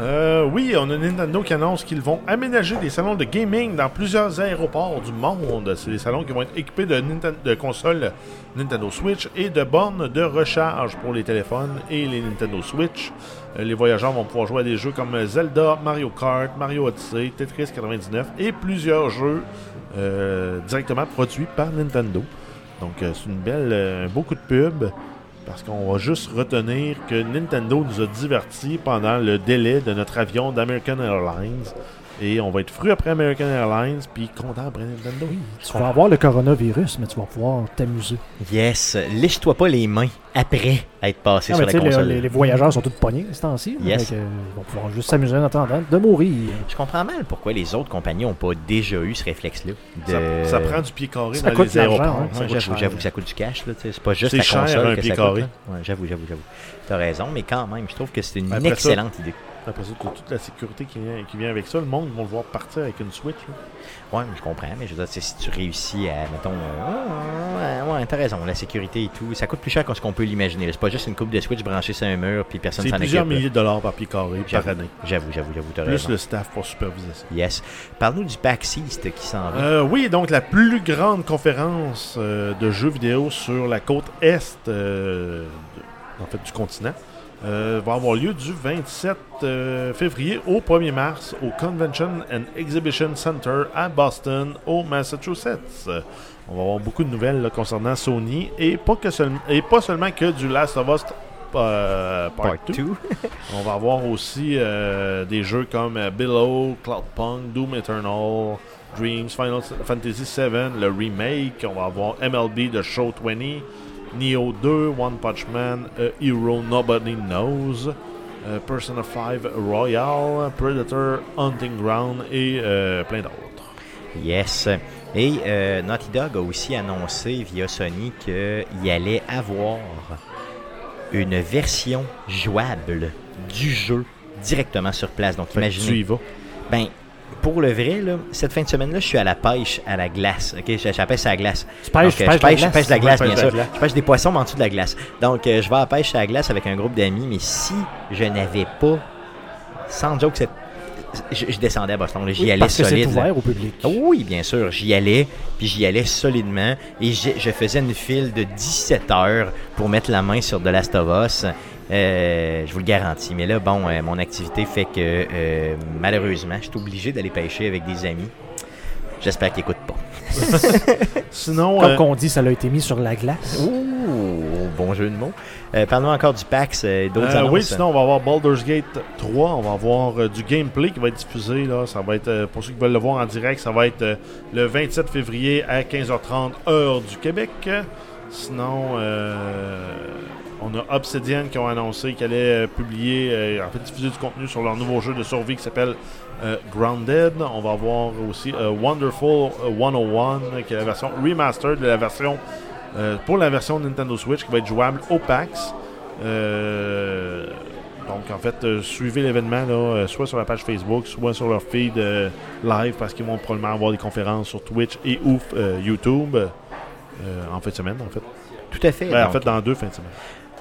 Euh, oui, on a Nintendo qui annonce qu'ils vont aménager des salons de gaming dans plusieurs aéroports du monde. C'est des salons qui vont être équipés de, consoles Nintendo Switch et de bornes de recharge pour les téléphones et les Nintendo Switch. Euh, les voyageurs vont pouvoir jouer à des jeux comme Zelda, Mario Kart, Mario Odyssey, Tetris 99 et plusieurs jeux euh, directement produits par Nintendo. Donc euh, c'est une belle, un beau coup de pub. Parce qu'on va juste retenir que Nintendo nous a divertis pendant le délai de notre avion d'American Airlines. Et on va être fru après American Airlines, puis content après Nintendo. Tu vas avoir le coronavirus, mais tu vas pouvoir t'amuser. Yes, lèche-toi pas les mains après être passé sur la console. les, les- les voyageurs sont tous pognés ces temps-ci. là. Yes. Euh, ils vont pouvoir juste s'amuser en attendant de mourir. Je comprends mal pourquoi les autres compagnies n'ont pas déjà eu ce réflexe-là. Ça, de- ça prend du pied carré Ça dans coûte les aéroports. hein. Ça Ouais, coûte j'avoue, cher. j'avoue que ça coûte du cash. C'est pas juste C'est la cher, console un que pied ça coûte. Ouais, j'avoue, j'avoue, j'avoue. T'as raison, mais quand même, je trouve que c'est une Après ça- excellente idée. Après ça, toute la sécurité qui vient, qui vient avec ça. Le monde, vont le voir partir avec une Switch. Ouais, je comprends, mais je veux dire, si tu réussis à, mettons, euh, ouais, ouais, t'as raison, la sécurité et tout, ça coûte plus cher que ce qu'on peut l'imaginer. C'est pas juste une coupe de Switch branchée sur un mur puis personne C'est s'en occupe. plusieurs là. milliers de dollars par pied carré par année. J'avoue, j'avoue, j'avoue, t'as Plus le staff pour superviser ça. Yes. Parle-nous du PAX East qui s'en va. Euh, oui, donc la plus grande conférence euh, de jeux vidéo sur la côte est euh, en fait, du continent euh, va avoir lieu du 27 euh, février au 1er mars au Convention and Exhibition Center à Boston, au Massachusetts. On va avoir beaucoup de nouvelles là, concernant Sony et pas, que seul- et pas seulement que du Last of Us euh, Part, Part 2. 2. *laughs* On va avoir aussi des jeux comme Below, Cloudpunk, Doom Eternal, Dreams, Final Fantasy VII, le remake. On va avoir MLB The Show 20, Neo 2, One Punch Man, A Hero Nobody Knows, euh, Persona 5 Royal, Predator, Hunting Ground et euh, plein d'autres. Yes. Et euh, Naughty Dog a aussi annoncé via Sony qu'il allait avoir une version jouable du jeu directement sur place. Donc Fait que tu y imaginez. vas. Ben, pour le vrai, là, cette fin de semaine-là, je suis à la pêche à la glace. Ok, la pêche à la glace. Tu pêches, Donc, euh, je la pêche, je glace? la glace, bien la sûr. Je pêche des poissons mais en dessous de la glace. Donc, euh, je vais à la pêche à la glace avec un groupe d'amis, mais si je n'avais pas, sans joke, cette- je, je descendais à Boston, j'y Oui, allais parce solide. ouvert au public. Oui, bien sûr, j'y allais, puis j'y allais solidement, et je faisais une file de 17 heures pour mettre la main sur The Last of Us. Euh, je vous le garantis. Mais là, bon, euh, mon activité fait que euh, malheureusement, je suis obligé d'aller pêcher avec des amis. J'espère qu'ils n'écoutent pas. *laughs* Sinon, Comme euh, qu'on dit, ça a été mis sur la glace. Ouh, bon jeu de mots. Euh, Parlons encore du PAX et d'autres Euh, annonces. oui, sinon on va avoir Baldur's Gate 3, on va avoir euh, du gameplay qui va être diffusé là, ça va être euh, pour ceux qui veulent le voir en direct, ça va être euh, le 27 février à 15h30 heure du Québec. Sinon euh, on a Obsidian qui ont annoncé qu'ils allaient euh, publier euh, en fait diffuser du contenu sur leur nouveau jeu de survie qui s'appelle Grounded. On va avoir aussi Wonderful 101 qui est la version remastered de la version pour la version Nintendo Switch qui va être jouable au PAX. Donc, en fait, suivez l'événement, soit sur la page Facebook, soit sur leur feed live, parce qu'ils vont probablement avoir des conférences sur Twitch et ou YouTube en fin de semaine, en fait. Tout à fait. Ben, en fait, dans deux fins de semaine.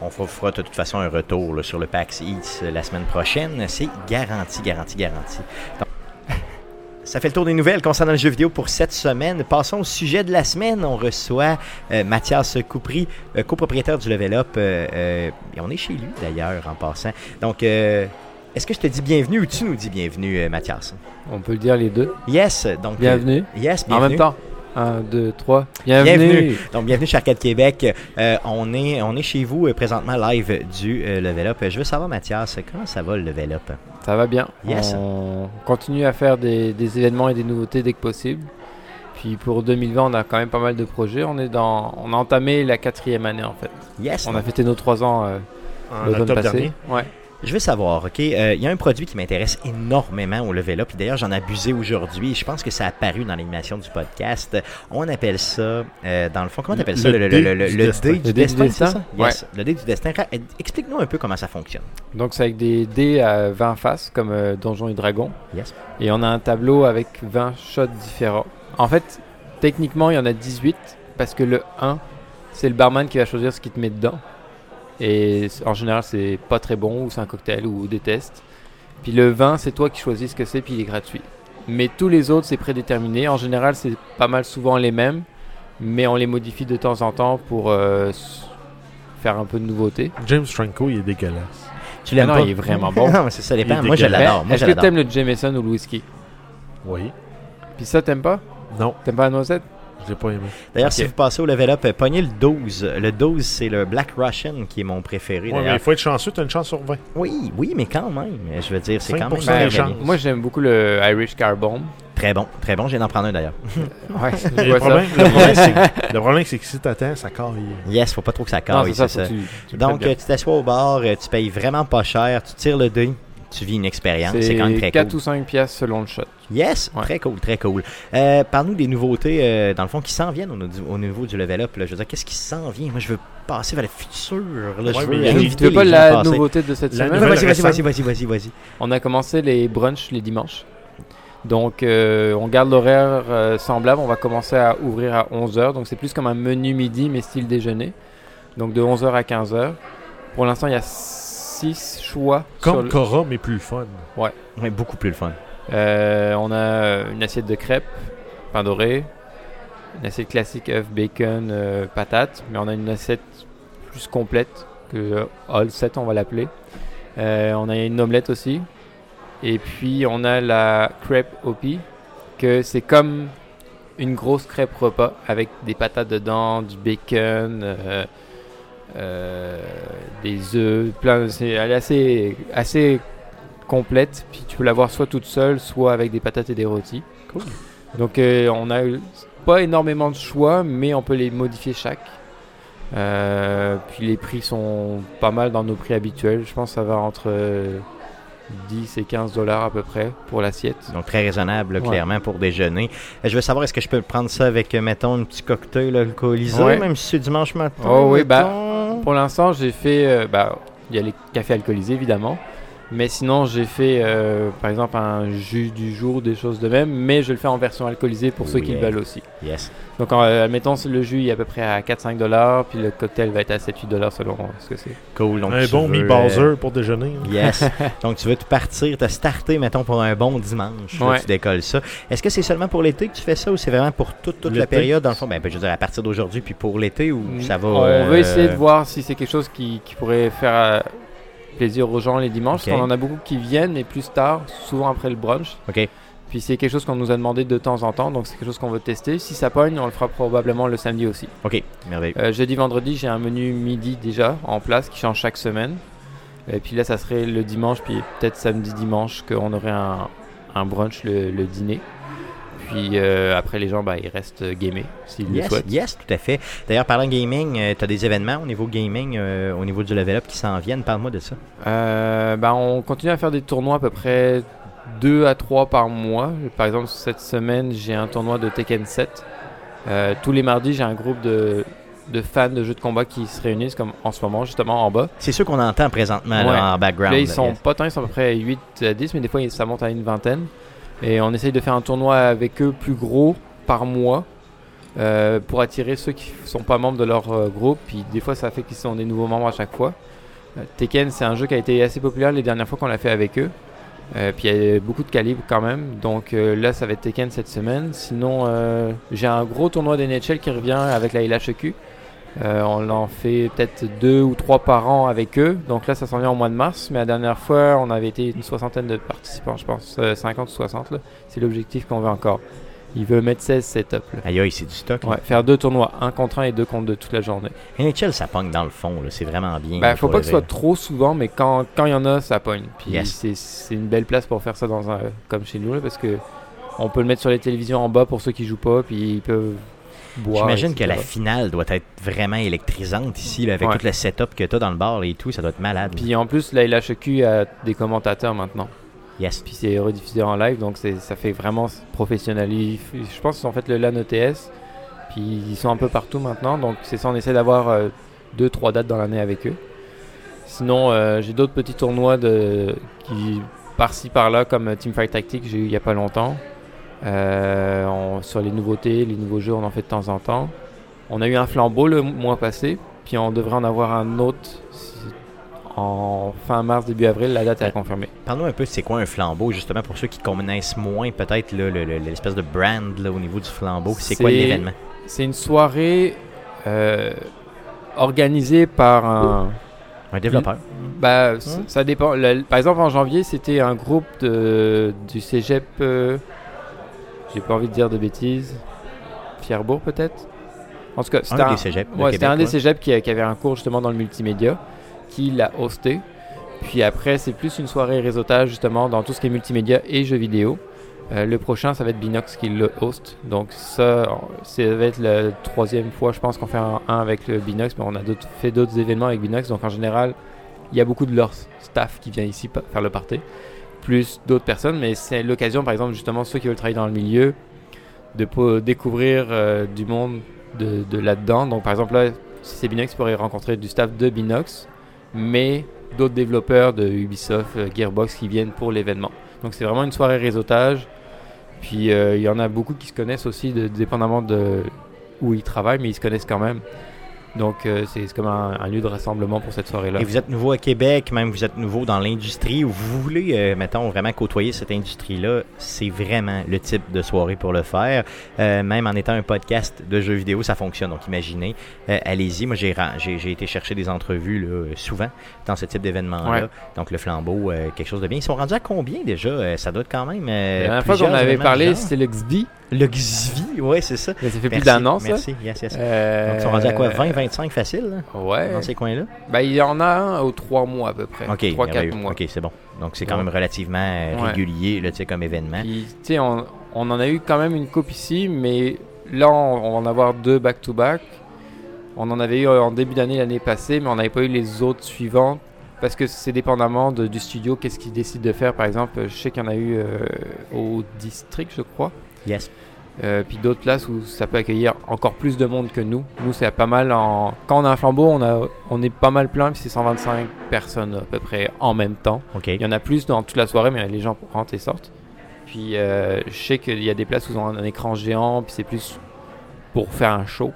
On fera, fera de toute façon un retour là, sur le PAX Eats euh, la semaine prochaine. C'est garanti, garanti, garanti. Donc, ça fait le tour des nouvelles concernant le jeu vidéo pour cette semaine. Passons au sujet de la semaine. On reçoit euh, Mathias Coupry, euh, copropriétaire du Level Up. euh, euh, et on est chez lui d'ailleurs en passant. Donc, euh, est-ce que je te dis bienvenue ou tu nous dis bienvenue, euh, Mathias? On peut le dire les deux. Yes, donc. euh, Bienvenue. yes, En bienvenue. même temps. 1, 2, 3. Bienvenue. Bienvenue. Donc, bienvenue chez Arcade Québec. Euh, on, est, on est chez vous euh, présentement live du euh, Level Up. Je veux savoir, Mathias, comment ça va le Level Up? Ça va bien. Yes. On continue à faire des, des événements et des nouveautés dès que possible. Puis pour 2020, on a quand même pas mal de projets. On, est dans, on a entamé la quatrième année en fait. Yes. On a fêté nos trois ans euh, En l'automne octobre passé. dernier. Ouais. Je veux savoir, OK, euh, il y a un produit qui m'intéresse énormément au Level Up. Puis D'ailleurs, j'en ai abusé aujourd'hui. Je pense que ça a apparu dans l'animation du podcast. On appelle ça, euh, dans le fond, comment t'appelles ça? Le Le, dé le- le- du le destin. dé du Le dé du destin, c'est destin? ça? Yes, le dé du destin. Ra- Explique-nous un peu comment ça fonctionne. Donc c'est avec des dés à 20 faces comme euh, Donjons et Dragons. Yes. Et on a un tableau avec 20 shots différents. En fait, techniquement, il y en a 18 parce que le 1, c'est le barman qui va choisir ce qu'il te met dedans. Et en général, c'est pas très bon ou c'est un cocktail ou des tests. Puis le 20, c'est toi qui choisis ce que c'est puis il est gratuit. Mais tous les autres, c'est prédéterminé. En général, c'est pas mal souvent les mêmes, mais on les modifie de temps en temps pour euh, faire un peu de nouveauté. James Franco, il est dégueulasse. Tu l'aimes Ah pas? non, il est vraiment bon. *laughs* non, mais c'est ça est Moi, je l'adore. Moi, Est-ce que t'aimes le Jameson ou le whisky? Oui. Puis ça, t'aimes pas? Non, T'aimes pas la noisette? Je l'ai pas aimé. D'ailleurs, si vous passez au Level Up, euh, pognez le 12. Le 12, c'est le Black Russian qui est mon préféré. Ouais, mais il faut être chanceux, tu as une chance sur 20. Oui, oui, mais quand même. Je veux dire, c'est quand même 5% bien de chance. gagné. Moi, j'aime beaucoup le Irish Car Bomb. Très bon, très bon. Je viens d'en prendre un d'ailleurs. *laughs* Ouais, Le problème, *laughs* le problème, c'est- que si t'attends, ça caille. Yes, faut pas trop que ça caille, c'est ça, tu- tu Donc, tu t'assois au bar, euh, tu payes vraiment pas cher, tu tires le dé, tu vis une expérience. C'est quand même très 4 cool. ou 5 pièces selon le shot. Yes, Ouais. très cool, très cool. Euh, Parle-nous des nouveautés, euh, dans le fond, qui s'en viennent au, niveau du level up. là. Je veux dire, qu'est-ce qui s'en vient? Moi, je veux passer vers le futur. Là. je veux Tu veux pas la passer. nouveauté de cette La semaine Vas-y, vas-y, vas-y, vas-y, vas-y. On a commencé les brunchs les dimanches. Donc, euh, on garde l'horaire euh, semblable. On va commencer à ouvrir à 11h. Donc, c'est plus comme un menu midi, mais style déjeuner. Donc, de 11h à 15h. Pour l'instant, il y a 6 choix. sur Comme le- Cora, mais plus fun. Ouais, beaucoup plus le fun. Euh, on a une assiette de crêpes, pain doré, une assiette classique œuf, bacon, euh, patates, mais on a une assiette plus complète que euh, all set on va l'appeler. Euh, on a une omelette aussi. Et puis on a la crêpe OP, que c'est comme une grosse crêpe repas avec des patates dedans, du bacon, euh, des œufs, plein. C'est elle est assez, assez complète. Puis tu peux l'avoir soit toute seule, soit avec des patates et des rôtis. Cool. Donc euh, on a pas énormément de choix, mais on peut les modifier chaque. Euh, puis les prix sont pas mal dans nos prix habituels. Je pense que ça va entre 10 et 15 dollars à peu près pour l'assiette. Donc, très raisonnable, Ouais. clairement, pour déjeuner. Euh, je veux savoir, est-ce que je peux prendre ça avec, euh, mettons, un petit cocktail alcoolisé, Ouais. même si c'est dimanche matin? Oh oui, bah? Pour l'instant, j'ai fait. euh, bah, il y a les cafés alcoolisés évidemment. Mais sinon, j'ai fait euh, par exemple un jus du jour, des choses de même. Mais je le fais en version alcoolisée pour ceux qui le veulent aussi. Yes. Donc, en, euh, admettons, le jus il est à peu près à 4-5 dollars. Puis le cocktail va être à 7-8 dollars selon ce que c'est. Cool. Donc, un bon veux, Mi Bowser pour déjeuner. hein. euh, Yes. *laughs* Donc, tu veux te partir, te starter, mettons, pour un bon dimanche. là, Ouais. tu décolles ça. Est-ce que c'est seulement pour l'été que tu fais ça ou c'est vraiment pour toute, toute la période, dans le fond? Ben, je veux dire, à partir d'aujourd'hui, puis pour l'été, ou ça va... On euh, veut essayer de voir si c'est quelque chose qui, qui pourrait faire euh, plaisir aux gens les dimanches. Parce qu'on en a beaucoup qui viennent, mais plus tard, souvent après le brunch. OK. Puis c'est quelque chose qu'on nous a demandé de temps en temps, donc c'est quelque chose qu'on veut tester. Si ça pogne, on le fera probablement le samedi aussi. OK. Merveilleux. Euh, jeudi, vendredi, j'ai un menu midi déjà en place qui change chaque semaine. Et puis là, ça serait le dimanche, puis peut-être samedi, dimanche, qu'on aurait un, un brunch, le, le dîner. Puis euh, après, les gens, bah, ils restent gamés s'ils le Yes, souhaitent. yes, tout à fait. D'ailleurs, parlant gaming, tu as des événements au niveau gaming, euh, au niveau du level up qui s'en viennent? Parle-moi de ça. Euh, bah, on continue à faire des tournois à peu près 2 à 3 par mois. Par exemple, cette semaine, j'ai un tournoi de Tekken 7. Euh, tous les mardis, j'ai un groupe de de fans de jeux de combat qui se réunissent, comme en ce moment, justement, en bas. C'est ceux qu'on entend présentement là, Ouais. en background. Là, ils là, sont yes. pas tant, ils sont à peu près 8 à 10, mais des fois, ça monte à une vingtaine. Et on essaye de faire un tournoi avec eux plus gros par mois euh, pour attirer ceux qui sont pas membres de leur euh, groupe. Puis des fois, ça fait qu'ils sont des nouveaux membres à chaque fois. Euh, Tekken, c'est un jeu qui a été assez populaire les dernières fois qu'on l'a fait avec eux. Euh, puis il y a beaucoup de calibres quand même. Donc là, ça va être Tekken cette semaine. Sinon, j'ai un gros tournoi d'NHL qui revient avec la LHEQ. Euh, on en fait peut-être deux ou trois par an avec eux. Donc là, ça s'en vient au mois de mars. Mais la dernière fois, on avait été une soixantaine de participants, je pense. Euh, 50 ou 60. là. C'est l'objectif qu'on veut encore. Il veut mettre 16 setups. Là. Aïe, aïe, c'est du stock. Ouais, faire deux tournois, un contre un et deux contre deux toute la journée. NHL, ça pogne dans le fond. là. C'est vraiment bien. Bah, là, faut pas que ce soit trop souvent, mais quand quand il y en a, ça pogne. Puis Yes. c'est- c'est une belle place pour faire ça dans un comme chez nous là, parce que on peut le mettre sur les télévisions en bas pour ceux qui jouent pas, puis ils peuvent. J'imagine que la finale doit être vraiment électrisante ici, là, avec Ouais. tout le setup que tu as dans le bar et tout. Ça doit être malade. Puis en plus, la LHEQ a des commentateurs maintenant. yes. Puis c'est rediffusé en live, donc ça fait vraiment professionnel. Ils- Je pense qu'ils ont fait le LAN ETS, puis ils sont un peu partout maintenant. Donc c'est ça, on essaie d'avoir euh, deux, trois dates dans l'année avec eux. Sinon, euh, j'ai d'autres petits tournois de, qui par-ci par-là, comme Teamfight Tactics, j'ai eu il y a pas longtemps. Euh, on- sur les nouveautés, les nouveaux jeux, on en fait de temps en temps. On a eu un flambeau le mois passé, puis on devrait en avoir un autre en fin mars, début avril. La date est à confirmer. Parle-nous un peu, c'est quoi un flambeau, justement, pour ceux qui connaissent moins peut-être l'espèce de brand là, au niveau du flambeau. C'est quoi l'événement? C'est une soirée euh, organisée par un. Un développeur. Bah, ça dépend. Le- par exemple, en janvier, c'était un groupe de, du cégep. euh, J'ai pas envie de dire de bêtises. Fierbourg, peut-être? En tout cas, c'était Un un, des cégeps de ouais, c'était Québec, un des ouais. cégeps qui, qui avait un cours justement dans le multimédia, qui l'a hosté. Puis après, c'est plus une soirée réseautage justement dans tout ce qui est multimédia et jeux vidéo. Euh, le prochain, ça va être Binox qui le host. Donc ça, ça va être la troisième fois, je pense, qu'on fait un, un avec le Binox, mais on a fait d'autres événements avec Binox. Donc en général, il y a beaucoup de leur staff qui vient ici faire le party, plus d'autres personnes. Mais c'est l'occasion, par exemple, justement, ceux qui veulent travailler dans le milieu, de découvrir euh, du monde de, de là-dedans. Donc par exemple, là, si c'est Binox, ils pourraient rencontrer du staff de Binox, mais d'autres développeurs de Ubisoft, euh, Gearbox qui viennent pour l'événement. Donc c'est vraiment une soirée réseautage. Puis euh, il y en a beaucoup qui se connaissent aussi, dépendamment de où ils travaillent, mais ils se connaissent quand même. Donc euh, c'est comme un, un lieu de rassemblement pour cette soirée-là. Et vous êtes nouveau à Québec, même vous êtes nouveau dans l'industrie, ou vous voulez, euh, mettons, vraiment côtoyer cette industrie-là, c'est vraiment le type de soirée pour le faire. Euh, même en étant un podcast de jeux vidéo, ça fonctionne. Donc imaginez, euh, allez-y. Moi, j'ai, été chercher des entrevues là, souvent dans ce type d'événement-là. Ouais. Donc le flambeau, euh, quelque chose de bien. Ils sont rendus à combien déjà? Euh, Ça doit être quand même. euh, La dernière fois qu'on avait parlé, c'était le XV. Le XV, ouais, c'est ça. Ça fait plus Merci, an, ça. Merci, yes, yes. Euh, Donc ils sont rendus à quoi? 20, 25 facile là, Ouais. dans ces coins-là? Bah, il y en a un aux trois mois à peu près. Ok, 3-4 merveilleux. mois. ok, c'est bon. Donc c'est quand Ouais. même relativement euh, régulier là, comme événement. Puis, tu sais, on, on en a eu quand même une coupe ici, mais là, on, on va en avoir deux back-to-back. On en avait eu en début d'année l'année passée, mais on n'avait pas eu les autres suivantes. Parce que c'est dépendamment de- du studio, qu'est-ce qu'il décide de faire. Par exemple, je sais qu'il y en a eu euh, au district, je crois. Yes. Euh, puis d'autres places où ça peut accueillir encore plus de monde que nous. Nous, c'est pas mal en. Quand on a un flambeau, on, a, on est pas mal plein, puis c'est 125 personnes à peu près en même temps. Ok. Il y en a plus dans toute la soirée, mais les gens rentrent et sortent. Puis euh, je sais qu'il y a des places où ils ont un, écran géant, puis c'est plus pour faire un show.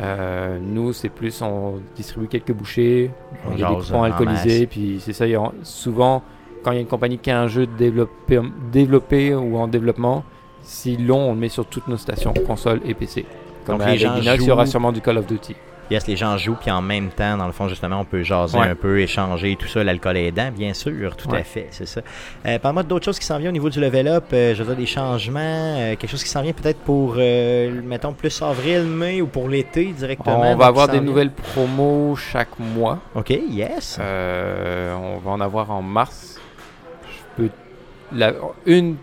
Euh, nous, c'est plus on distribue quelques bouchées, On y a des coupons alcoolisés, puis c'est ça. a- souvent, quand il y a une compagnie qui a un jeu développé, développé ou en développement, s'ils l'ont, on le met sur toutes nos stations, console et PC. Comme Donc, les gens Linux, il y aura jouent- sûrement du Call of Duty. Yes, les gens jouent, puis en même temps, dans le fond, justement, on peut jaser Ouais. un peu, échanger, tout ça, l'alcool aidant, bien sûr, tout à fait, c'est ça. Euh, Parle-moi d'autres choses qui s'en viennent au niveau du level up, euh, je veux dire, des changements, euh, quelque chose qui s'en vient peut-être pour, euh, mettons, plus avril, mai ou pour l'été directement. On va avoir des vient. nouvelles promos chaque mois. Ok, yes. Euh, on va en avoir en mars. Je peux. La, une.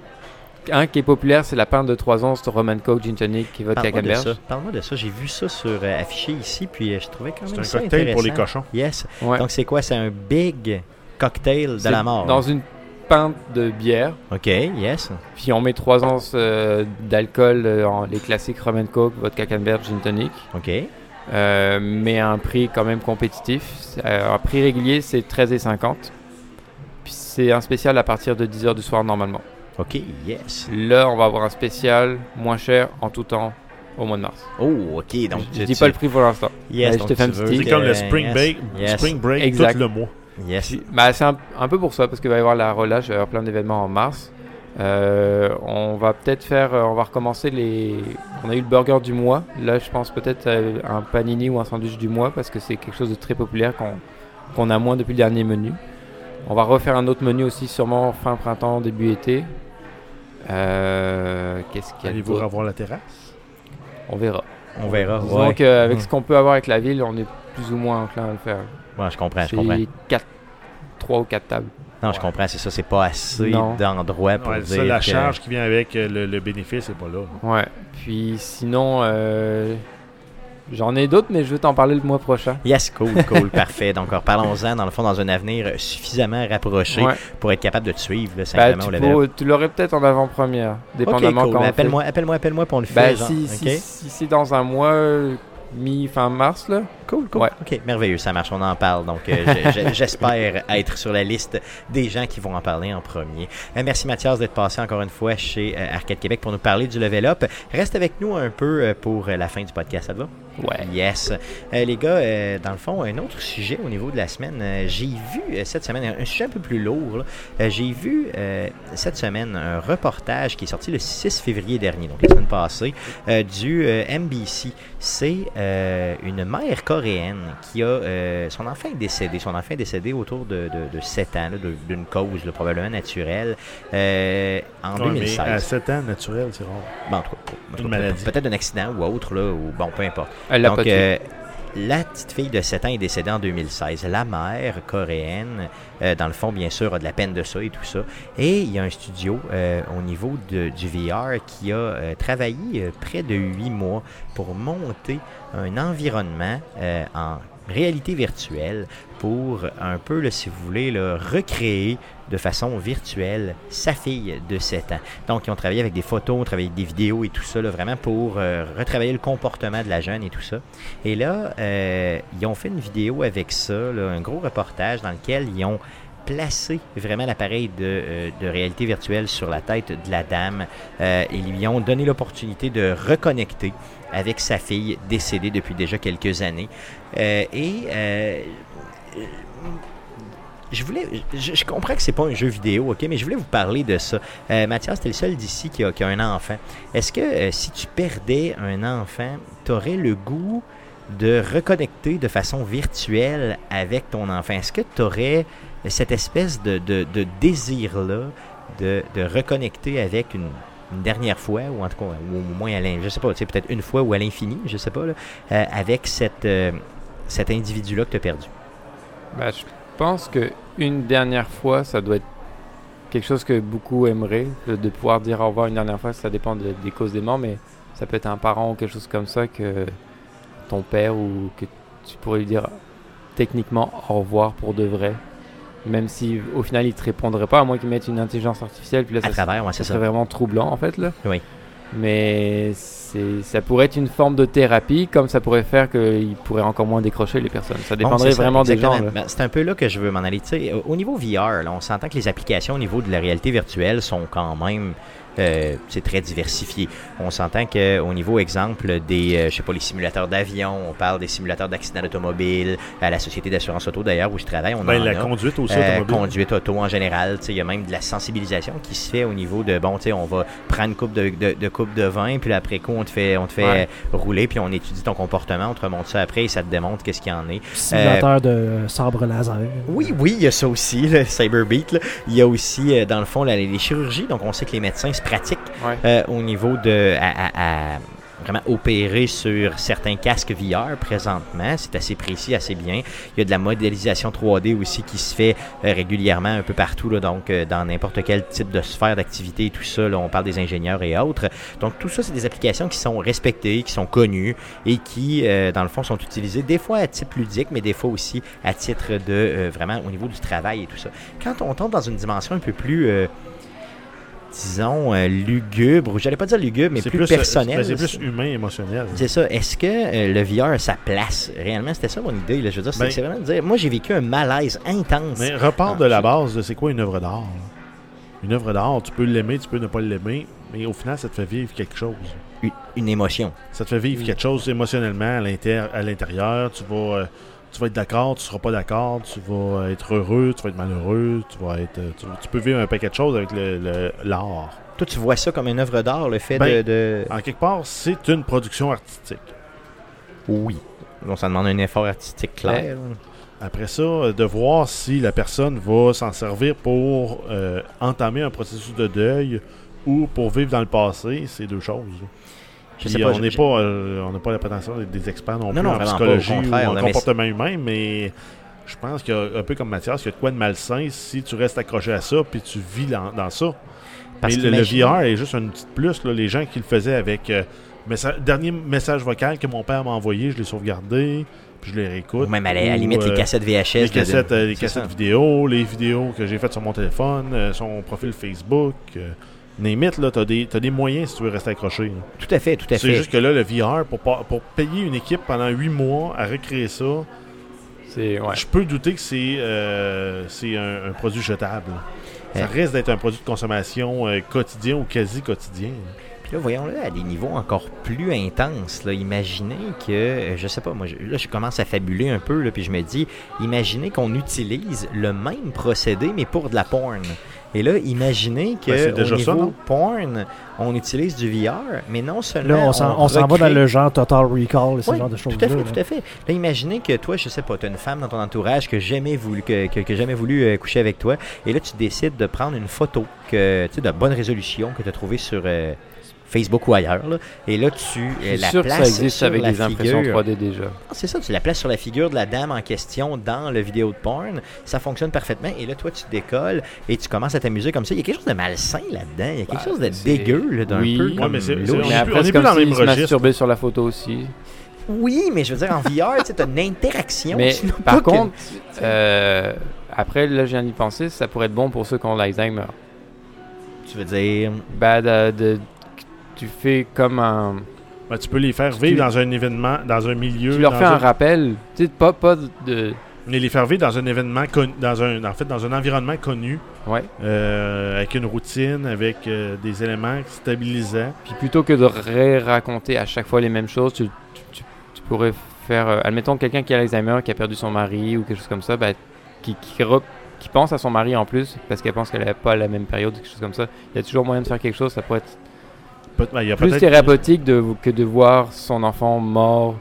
Un qui est populaire, c'est la pinte de 3 ans, c'est Roman Coke Gin Tonic qui va de Parle-moi de ça. Parle-moi de ça. J'ai vu ça sur euh, affiché ici, puis euh, je trouvais quand même C'est un ça cocktail pour les cochons. Yes. Ouais. Donc c'est quoi? C'est un big cocktail de la mort. Dans une pinte de bière. Ok, yes. Puis on met 3 onces euh, d'alcool, en- les classiques Roman Coke, vodka Canberge, Gin Tonic. Ok. euh, mais à un prix quand même compétitif. Euh, un prix régulier, c'est 13,50. Puis c'est un spécial à partir de 10h du soir normalement. OK, yes. Là, on va avoir un spécial moins cher en tout temps au mois de mars. Oh, OK. Donc, je dis pas le prix pour l'instant. Yes, je te fais un petit. C'est comme le spring yes. break, Yes. spring break Exact. tout le mois. Yes. Bah, c'est un, un peu pour ça, parce qu'il va y avoir la relâche, il va y avoir plein d'événements en mars. Euh, on va peut-être faire, euh, on va recommencer les. On a eu le burger du mois. Là, je pense peut-être euh, un panini ou un sandwich du mois, parce que c'est quelque chose de très populaire qu'on qu'on a moins depuis le dernier menu. On va refaire un autre menu aussi, sûrement fin printemps, début été. Euh, Qu'est-ce qu'il y a Allez-vous revoir la terrasse? On verra. On verra. Disons Ouais. qu'avec Mm. ce qu'on peut avoir avec la ville, on est plus ou moins enclin à le faire. Ouais, je comprends, je comprends. J'ai 4, 3 ou 4 tables. Non, je comprends, c'est ça, c'est pas assez d'endroits pour Ouais, dire ça, la que- charge qui vient avec euh, le, le bénéfice n'est pas là. Ouais. Puis sinon, euh, j'en ai d'autres, mais je vais t'en parler le mois prochain. Yes, cool, cool, *laughs* parfait. Donc, parlons-en, dans le fond, dans un avenir suffisamment rapproché Ouais. pour être capable de te suivre, là, Bah, simplement, tu, au tu l'aurais peut-être en avant-première, dépendamment Ok, cool. quand Appelle-moi, appelle-moi, appelle-moi, on le genre, si, ok? si, si c'est dans un mois, euh, mi-fin mars, là. Cool, cool. Ouais. Ok, merveilleux, ça marche, on en parle. Donc, euh, je- je- *laughs* j'espère être sur la liste des gens qui vont en parler en premier. Euh, merci Mathias d'être passé encore une fois chez euh, Arcade Québec pour nous parler du level up. Reste avec nous un peu pour la fin du podcast, ça te va? Ouais. Yes. Euh, les gars, euh, dans le fond, un autre sujet au niveau de la semaine. euh, j'ai vu cette semaine, un sujet un peu plus lourd. j'ai vu cette semaine un reportage qui est sorti le 6 février dernier, donc la semaine passée, du NBC. C'est une mère coréenne qui a. euh, son enfant est décédé. Son enfant est décédé autour de, de, de 7 ans, d'une cause là, probablement naturelle, euh, en Ouais, mais 2016. à 7 ans, naturel, c'est rare. Bon, en tout cas. Peut-être un accident ou autre, là, ou bon, peu importe. Elle l'a Donc, pas tué. La petite fille de 7 ans est décédée en 2016. La mère coréenne, euh, dans le fond, bien sûr, a de la peine de ça et tout ça. Et il y a un studio euh, au niveau du VR qui a euh, travaillé près de 8 mois pour monter un environnement en réalité virtuelle pour un peu, si vous voulez, recréer de façon virtuelle sa fille de 7 ans. Donc, ils ont travaillé avec des photos, travaillé avec des vidéos et tout ça, là, vraiment pour euh, retravailler le comportement de la jeune et tout ça. Et là, euh, ils ont fait une vidéo avec ça, un gros reportage dans lequel ils ont placé vraiment l'appareil de, euh, de réalité virtuelle sur la tête de la dame euh, et lui ont donné l'opportunité de reconnecter avec sa fille décédée depuis déjà quelques années. Et je voulais, je, je comprends que c'est pas un jeu vidéo, ok, mais je voulais vous parler de ça. Euh, Mathias, t'es le seul d'ici qui a, un enfant. Est-ce que euh, si tu perdais un enfant, t'aurais le goût de reconnecter de façon virtuelle avec ton enfant? Est-ce que t'aurais cette espèce de, désir-là de, reconnecter avec une, dernière fois, ou en tout cas, ou au moins à l'in- je sais pas, tu sais, peut-être une fois ou à l'infini, je sais pas, euh, avec euh, cet individu-là que tu as perdu? Bah, je pense que une dernière fois, ça doit être quelque chose que beaucoup aimeraient, de, pouvoir dire au revoir une dernière fois. Ça dépend de- des causes des morts, mais ça peut être un parent ou quelque chose comme ça que ton père ou que tu pourrais lui dire techniquement au revoir pour de vrai. Même si au final il te répondrait pas, à moins qu'il mette une intelligence artificielle, puis là À ça, travers, ouais, ça c'est serait ça. vraiment troublant en fait là. Oui. Mais ça pourrait être une forme de thérapie, comme ça pourrait faire qu'il pourrait encore moins décrocher les personnes. Ça dépendrait ça, vraiment des gens. Ben, c'est un peu là que je veux m'en aller. Au- au niveau VR, là, on s'entend que les applications au niveau de la réalité virtuelle sont quand même euh, c'est très diversifié. On s'entend qu'au niveau, exemple, des, euh, je sais pas, les simulateurs d'avion, on parle des simulateurs d'accidents d'automobile, à la société d'assurance auto d'ailleurs où je travaille, on Ben, en la a. conduite aussi Euh, automobile. conduite auto en général, tu sais, il y a même de la sensibilisation qui se fait au niveau de bon, tu sais, on va prendre une coupe de, de, de coupe de vin, puis après coup, on te fait, on te fait Ouais. euh, rouler, puis on étudie ton comportement, on te remonte ça après et ça te démontre qu'est-ce qu'il y en est. Simulateur de euh, sabre laser. Oui, oui, il y a ça aussi, le Cyberbeat. là. Il y a aussi, euh, dans le fond, la- les chirurgies. Donc, on sait que les médecins se pratiquent Ouais. euh, au niveau de. à- à- à vraiment opérer sur certains casques VR présentement. C'est assez précis, assez bien. Il y a de la modélisation 3D aussi qui se fait euh, régulièrement un peu partout, là, donc euh, dans n'importe quel type de sphère d'activité et tout ça. là, on parle des ingénieurs et autres. Donc tout ça, c'est des applications qui sont respectées, qui sont connues et qui, euh, dans le fond, sont utilisées des fois à titre ludique, mais des fois aussi à titre de euh, vraiment au niveau du travail et tout ça. Quand on tombe dans une dimension un peu plus euh, disons, euh, lugubre, ou j'allais pas dire lugubre, mais plus, plus, euh, personnel. C'est plus humain, émotionnel. C'est ça. Est-ce que euh, le VR a sa place? Réellement C'était ça mon idée. Là. Je veux dire, c'est Ben- c'est vraiment de dire. Moi, j'ai vécu un malaise intense. Mais repars Ah, de la c'est- base de c'est quoi une œuvre d'art. Une œuvre d'art, tu peux l'aimer, tu peux ne pas l'aimer, mais au final, ça te fait vivre quelque chose. Une, une émotion. Ça te fait vivre quelque chose émotionnellement à l'intérieur. Tu vas, euh, tu vas être d'accord, tu seras pas d'accord, tu vas être heureux, tu vas être malheureux, tu vas être, euh, tu, tu peux vivre un paquet de choses avec le- le- l'art. Toi, tu vois ça comme une œuvre d'art, le fait Ben, de, de- En quelque part, c'est une production artistique. Oui. Donc, ça demande un effort artistique clair. Après ça, euh, de voir si la personne va s'en servir pour euh, entamer un processus de deuil ou pour vivre dans le passé, c'est deux choses. Je Puis sais pas. on n'est pas, euh, on n'a pas la prétention d'être des experts non, Non, plus non, en psychologie ou en comportement humain, mais je pense qu'il y a un peu comme Mathias, il y a de quoi de malsain si tu restes accroché à ça puis tu vis dans, dans ça. Parce mais le, le VR est juste une petite plus. là. les gens qui le faisaient avec euh, messa- dernier message vocal que mon père m'a envoyé, je l'ai sauvegardé, puis je les réécoute. Ou même à la, à la Ou, limite, les euh, cassettes VHS. les de- de- cassettes, euh, les cassettes vidéo, les vidéos que j'ai faites sur mon téléphone, euh, son profil Facebook. Euh, Name it, là, t'as des, t'as des moyens si tu veux rester accroché. là. Tout à fait, tout à C'est fait. juste que là, le VR, pour, pour payer une équipe pendant 8 mois à recréer ça, C'est ouais. je peux douter que c'est euh, c'est un, un produit jetable. Ça Euh. risque d'être un produit de consommation euh, quotidien ou quasi quotidien. Puis là, voyons-le à des niveaux encore plus intenses. Là. Imaginez que, euh, je sais pas, moi, je- là, je commence à fabuler un peu, là, puis je me dis, imaginez qu'on utilise le même procédé, mais pour de la porn. Et là, imaginez que Ben, c'est au déjà niveau ça, non? porn, on utilise du VR, mais non seulement Là, on s'en on s'en va dans le genre Total Recall, ce Oui, genre de tout choses-là. à fait, là. tout à fait. Là, imaginez que toi, je sais pas, tu as une femme dans ton entourage que jamais voulu, que, que, que jamais voulu euh, coucher avec toi, et là, tu décides de prendre une photo que, tu sais, de bonne résolution que tu as trouvée sur euh, Facebook ou ailleurs, là, et là, tu Je suis la sûr que ça existe sur avec la des impressions figure. 3D déjà. Ah, C'est ça, tu la places sur la figure de la dame en question dans le vidéo de porn. Ça fonctionne parfaitement. Et là, toi, tu décolles et tu commences à t'amuser comme ça. Il y a quelque chose de malsain là-dedans. Il y a quelque Bah, chose de dégueu, d'un Oui. peu Ouais, comme mais c'est- c'est-. On Mais est plus- plus dans le même registre. sur la photo aussi. Oui, mais je veux dire, en VR, tu as une interaction. Mais sinon par que- contre, euh, après, là, je viens d'y penser, ça pourrait être bon pour ceux qui ont l'Alzheimer. Tu veux dire... Bah, de, de- tu fais comme un. Ben, tu peux les faire vivre dans un événement, dans un milieu. Tu leur fais un un- rappel. Tu sais, pas, pas de. Mais les faire vivre dans un événement connu, dans un, en fait, dans un environnement connu, Ouais. euh, avec une routine, avec euh, des éléments stabilisants. Puis plutôt que de ré-raconter à chaque fois les mêmes choses, tu, tu- pourrais faire. euh, admettons quelqu'un qui a l'Alzheimer, qui a perdu son mari ou quelque chose comme ça, bah, qui, qui, re- qui pense à son mari en plus, parce qu'elle pense qu'elle n'a pas la même période, quelque chose comme ça. Il y a toujours moyen de faire quelque chose, ça pourrait être Peut- ben, il y a plus thérapeutique de, que de voir son enfant mort.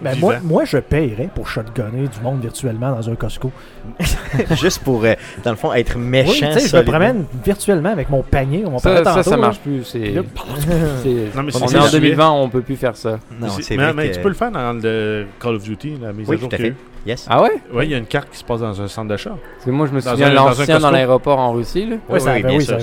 Ben, Vivant. moi, moi, je paierais pour shotgunner du monde virtuellement dans un Costco. *laughs* Juste pour, euh, dans le fond, être Oui, méchant. tu sais, je me promène virtuellement avec mon panier. On va Ça, ça, ça marche plus. C'est, Là, *laughs* *laughs* c'est- Non, mais on c'est est en ça. 2020, on peut plus faire ça. Non, C'est- c'est mais, mais que- tu peux le faire dans le Call of Duty, la mise Oui, à jour tout à qu'il y a fait. eu. Yes. Ah ouais? Ouais, il y a une carte qui se passe dans un centre d'achat. Que moi, je me souviens un- de dans un l'ancien dans l'aéroport en Russie. Là. Oui, ça, Oui, oui, ça de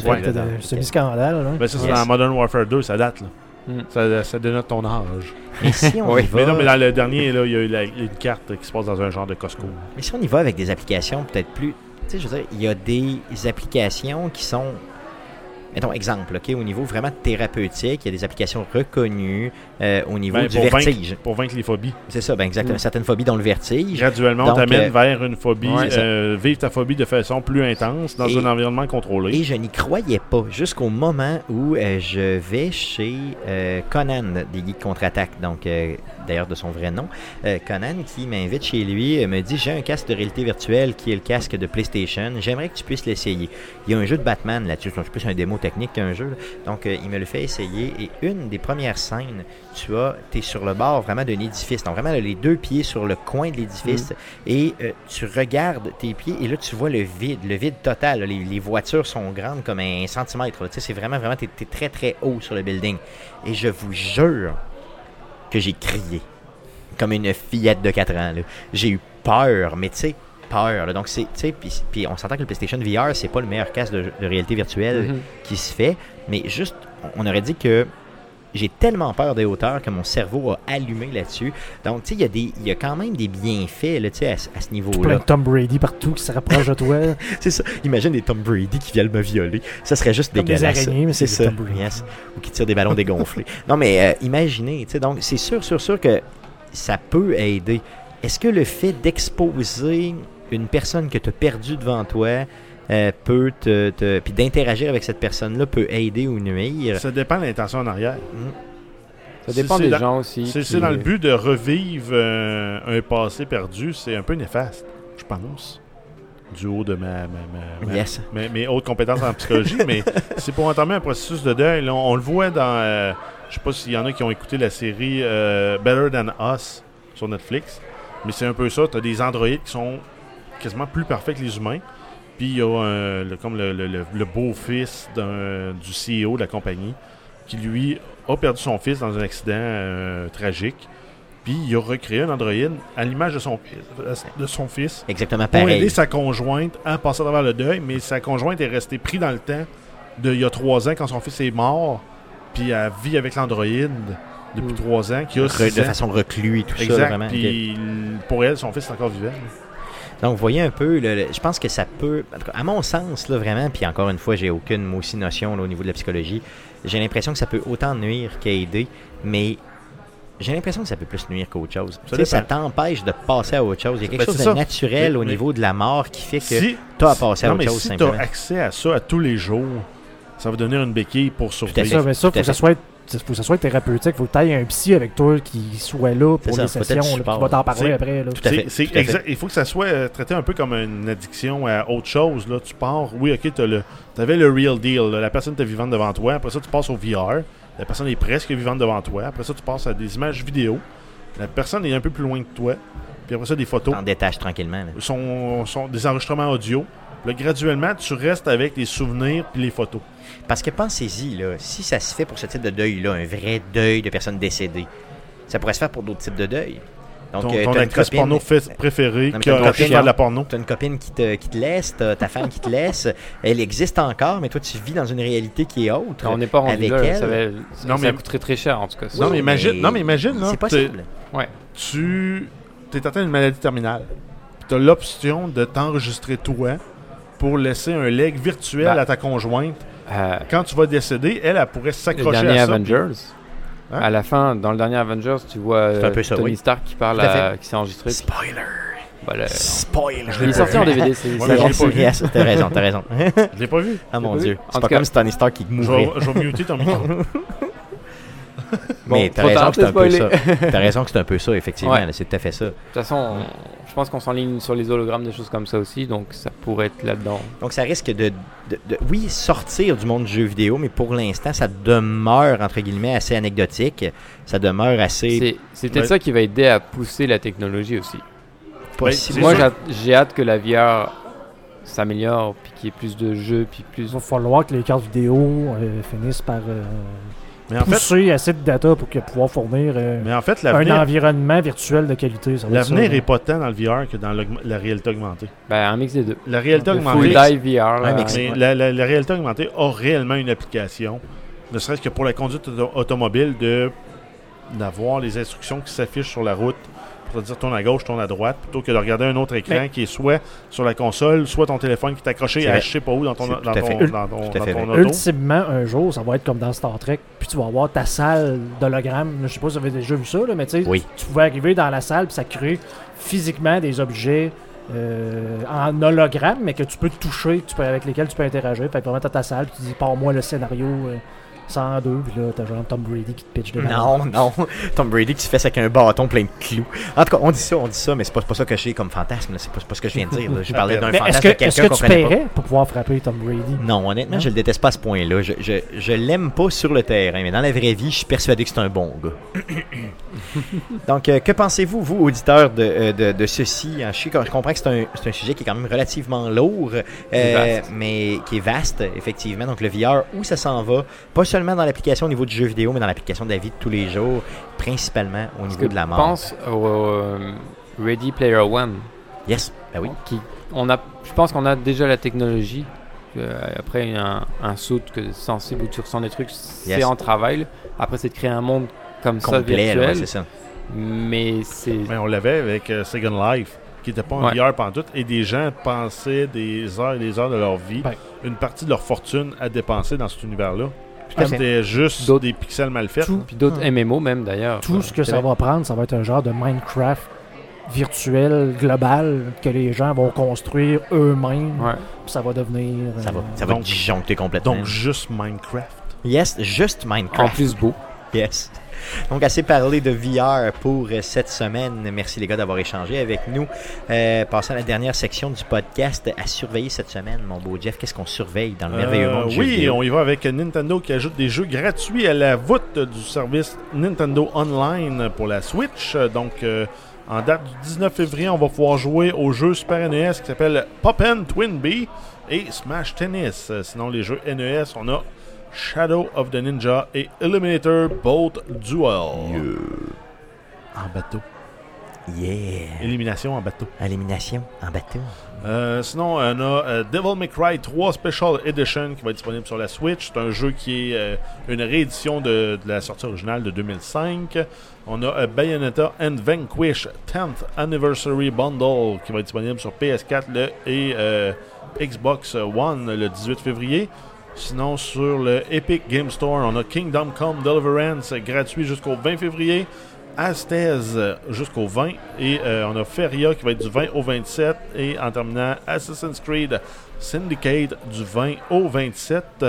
semi-scandale. là. Ben, ça, c'est dans Modern Warfare 2, ça date. Mm. Ça, ça dénote ton âge. Mais si on *laughs* Oui, y va... Mais non, mais dans le dernier, là, il y a eu la- une carte qui se passe dans un genre de Costco. Mais si on y va avec des applications peut-être plus. Tu sais, je veux dire, il y a des applications qui sont. Mettons, exemple, OK, au niveau vraiment thérapeutique, il y a des applications reconnues euh, au niveau Ben, du pour, vertige. vaincre, pour vaincre les phobies. C'est ça, ben exactement. Mm. Certaines phobies dont le vertige. Graduellement, on t'amène euh, vers une phobie, ouais, euh, vivre ta phobie de façon plus intense dans Et- un environnement contrôlé. Et je n'y croyais pas jusqu'au moment où euh, je vais chez euh, Conan des Geeks Contre-Attaque, donc euh, d'ailleurs de son vrai nom. Euh, Conan qui m'invite chez lui euh, me dit J'ai un casque de réalité virtuelle qui est le casque de PlayStation, j'aimerais que tu puisses l'essayer. Il y a un jeu de Batman là-dessus, c'est plus un démo technique qu'un jeu. là. Donc euh, il me le fait essayer et une des premières scènes, tu as, es sur le bord vraiment d'un édifice, donc vraiment là, les deux pieds sur le coin de l'édifice et euh, tu regardes tes pieds et là tu vois le vide, le vide total. là. Les, les voitures sont grandes comme un centimètre. Tu sais, c'est vraiment, vraiment, t'es es très très haut sur le building. Et je vous jure que j'ai crié comme une fillette de 4 ans. J'ai eu peur, mais tu sais, peur. là. Donc c'est, tu sais, puis- on s'entend que le PlayStation VR c'est pas le meilleur casque de, de réalité virtuelle Mhm. qui se fait, mais juste, on aurait dit que j'ai tellement peur des hauteurs que mon cerveau a allumé là-dessus. Donc, tu sais, il y, a y quand même des bienfaits là, à, ce- à ce Plein niveau-là. de Tom Brady partout qui se rapproche de toi. *laughs* C'est ça. Imagine des Tom Brady qui viennent me violer. Ça serait juste Comme des dégueulasse. c'est ça. Tom Brady. Yes. Ou qui tirent des ballons dégonflés. *laughs* non, mais euh, imaginez, tu sais, donc c'est sûr, sûr, sûr que ça peut aider. Est-ce que le fait d'exposer une personne que tu as perdue devant toi euh, peut te, te- puis d'interagir avec cette personne-là peut aider ou nuire? Ça dépend de l'intention en arrière. Ça Si dépend des dans- gens aussi. C'est qui- c'est dans le but de revivre euh, un passé perdu, c'est un peu néfaste, je pense. Du haut de ma, ma- ma- ma- Yes. mes, mes hautes compétences en psychologie, *laughs* mais c'est pour entamer un processus de deuil. On le voit dans. euh, je sais pas s'il y en a qui ont écouté la série euh, Better Than Us sur Netflix, mais c'est un peu ça. Tu as des androïdes qui sont quasiment plus parfaits que les humains. Puis il y a un- le- comme le, le- beau-fils du CEO de la compagnie qui, lui, a perdu son fils dans un accident euh, tragique. Puis il a recréé un androïde à l'image de son, de son fils Exactement pour aider pareil. sa conjointe à passer à travers le deuil, mais sa conjointe est restée prise dans le temps de il y a trois ans quand son fils est mort, puis elle vit avec l'androïde depuis Mm. trois ans, qui a Re- de ans. façon reclue et tout ça. Exact. Vraiment. Puis pour elle, son fils est encore vivant. Donc, vous voyez un peu, le- le- je pense que ça peut, en tout cas, à mon sens, là, vraiment, puis encore une fois, j'ai aucune, moi aussi, notion là, au niveau de la psychologie, j'ai l'impression que ça peut autant nuire qu'aider, mais j'ai l'impression que ça peut plus nuire qu'autre chose. Tu sais, Ça dépend. t'empêche de passer à autre chose. Il y a quelque Ben, chose c'est de ça. naturel Mais- au mais- niveau de la mort qui fait que Si, tu as passé à non, autre mais chose, si tu as accès à ça à tous les jours, ça va devenir une béquille pour à survivre. fait. ça, mais ça, tout à faut que ça soit faut que ça soit thérapeutique. Faut que tu aies un psy avec toi qui soit là pour ça, les sessions. là, support. qui va t'en parler après. Là. Tout à fait, C'est- c'est tout à fait. exact. Il faut que ça soit euh, traité un peu comme une addiction à autre chose. Là. Tu pars, oui, ok, tu avais le real deal. là. La personne était vivante devant toi. Après ça, tu passes au VR. La personne est presque vivante devant toi. Après ça, tu passes à des images vidéo. La personne est un peu plus loin que toi. Puis après ça, des photos. T'en détaches tranquillement. là. Sont, sont des enregistrements audio. Là, graduellement, tu restes avec les souvenirs puis les photos. Parce que pensez-y, là, si ça se fait pour ce type de deuil-là, un vrai deuil de personnes décédées, ça pourrait se faire pour d'autres types de deuil. Donc, ton euh, ton t'as une actrice copine- porno fait- préférée Non, qui a copine, de la porno. T'as une copine qui te, qui te laisse, t'as ta femme qui te laisse, elle existe encore, mais toi tu vis dans une réalité qui est autre. On n'est pas rendu avec là. elle. Ça, va, Non, ça mais- coûterait très cher en tout cas. Non, mais imagine- non, mais imagine, là, C'est possible. tu es atteint d'une maladie terminale. Tu as l'option de t'enregistrer toi pour laisser un leg virtuel Bah. à ta conjointe. Euh, Quand tu vas décéder, elle, elle pourrait le s'accrocher dernier à ça. Avengers. Hein? À la fin, dans le dernier Avengers, tu vois euh, peu ça, Tony oui. Stark qui parle à qui s'est enregistré. Spoiler. Voilà. Spoiler. Il est sorti en DVD. C'est *laughs* je l'ai. Yes, t'as raison, t'as raison. *laughs* Je l'ai pas vu. ah mon dieu. C'est pas comme si Tony Stark qui Je mourait. je vais muter ton micro. *laughs* *laughs* Mais t'as raison que c'est un peu ça. *laughs* T'as raison que c'est un peu ça, effectivement. Ouais. C'est tout à fait ça. De toute façon, on- je pense qu'on s'enligne sur les hologrammes, des choses comme ça aussi, donc ça pourrait être là-dedans. Donc ça risque de, de- de- oui, sortir du monde du jeu vidéo, mais pour l'instant, ça demeure, entre guillemets, assez anecdotique. Ça demeure assez C'est peut-être Ouais. ça qui va aider à pousser la technologie aussi. possible. Moi, j'ai hâte que la VR s'améliore, puis qu'il y ait plus de jeux, puis plus. Il va falloir que les cartes vidéo euh, finissent par euh, Mais en fait, pousser assez de data pour que pouvoir fournir euh, mais en fait un environnement virtuel de qualité. l'avenir ça, est pas tant dans le VR que dans la réalité augmentée. Ben, un mix des deux. La réalité Le Full augmentée, dive VR. là, Un mix. mais ouais. la, la- la réalité augmentée a réellement une application, ne serait-ce que pour la conduite auto- automobile, de d'avoir les instructions qui s'affichent sur la route pour te dire tourne à gauche, tourne à droite, plutôt que de regarder un autre écran qui est soit sur la console, soit ton téléphone qui est accroché à je sais pas où dans ton, dans ton, fait. dans ton, dans auto. Ultimement, un jour, ça va être comme dans Star Trek, puis tu vas avoir ta salle d'hologramme. Je sais pas si vous avez déjà vu ça, là, mais tu sais, Oui. tu pouvais arriver dans la salle, puis ça crée physiquement des objets euh, en hologramme, mais que tu peux toucher, tu peux, avec lesquels tu peux interagir. Fait que vraiment, t'as ta salle, puis tu dis, pars-moi le scénario euh, 102, puis là, t'as genre Tom Brady qui te pitch dedans. Non, non. Tom Brady qui se fait avec un bâton plein de clous. En tout cas, on dit ça, on dit ça, mais c'est pas, pas ça que j'ai comme fantasme. C'est pas, pas ce que je viens de dire. là. Je parlais *laughs* d'un fantasme que, de est-ce quelqu'un que tu paierais pour pouvoir frapper Tom Brady? Non, honnêtement, Non? je le déteste pas à ce point-là. Je, je, je l'aime pas sur le terrain, mais dans la vraie vie, je suis persuadé que c'est un bon gars. *coughs* Donc, euh, que pensez-vous, vous, auditeurs, de, euh, de, de ceci? Je, sais que- je comprends que c'est un, sujet qui est quand même relativement lourd, euh, mais qui est vaste, effectivement. Donc, le VR, où ça s'en va? Pas seulement dans l'application au niveau du jeu vidéo, mais dans l'application de la vie de tous les jours, principalement au niveau de la mort. pense au euh, Ready Player One. Yes, ben oui. Qui, on a, je pense qu'on a déjà la technologie Euh, après, un, un saut que sensible où tu ressens des trucs, c'est Yes. en travail. Après, c'est de créer un monde comme ça Complet, là, virtuel. ouais, c'est ça. mais c'est. Mais on l'avait avec euh, Second Life, qui n'était pas en Ouais. VR pendant tout, et des gens pensaient des heures et des heures de leur vie, Ben. une partie de leur fortune à dépenser dans cet univers-là. C'était juste D'autres- des pixels mal faits. Tout, Puis d'autres MMO même d'ailleurs. tout ce que ça va prendre, ça va être un genre de Minecraft virtuel, global, que les gens vont construire eux-mêmes. Ouais. puis ça va devenir. Ça va, euh, ça va donc- disjoncter complètement. Donc juste Minecraft. yes, juste En Minecraft. plus beau. Yes. Donc, assez parlé de VR pour euh, cette semaine. Merci les gars d'avoir échangé avec nous. Euh, passons à la dernière section du podcast à surveiller cette semaine, mon beau Jeff. Qu'est-ce qu'on surveille dans le merveilleux Euh, monde du jeu oui, on y va avec Nintendo qui ajoute des jeux gratuits à la voûte du service Nintendo Online pour la Switch. Euh, Donc, euh, en date du 19 février, on va pouvoir jouer au jeu Super NES qui s'appelle Poppen Twin B et Smash Tennis. Euh, Sinon, les jeux NES, on a Shadow of the Ninja et Eliminator Bolt Duel. En bateau. Yeah. Élimination en bateau. Élimination en bateau. Euh, sinon, on a euh, Devil May Cry 3 Special Edition qui va être disponible sur la Switch. C'est un jeu qui est euh, une réédition de, de la sortie originale de 2005. On a Bayonetta and Vanquish 10th Anniversary Bundle qui va être disponible sur PS4 le- et euh, Xbox One le 18 février. Sinon, sur le Epic Game Store, on a Kingdom Come Deliverance gratuit jusqu'au 20 février. Astez euh, jusqu'au 20 et euh, on a Feria qui va être du 20 au 27 et en terminant Assassin's Creed Syndicate du 20 au 27.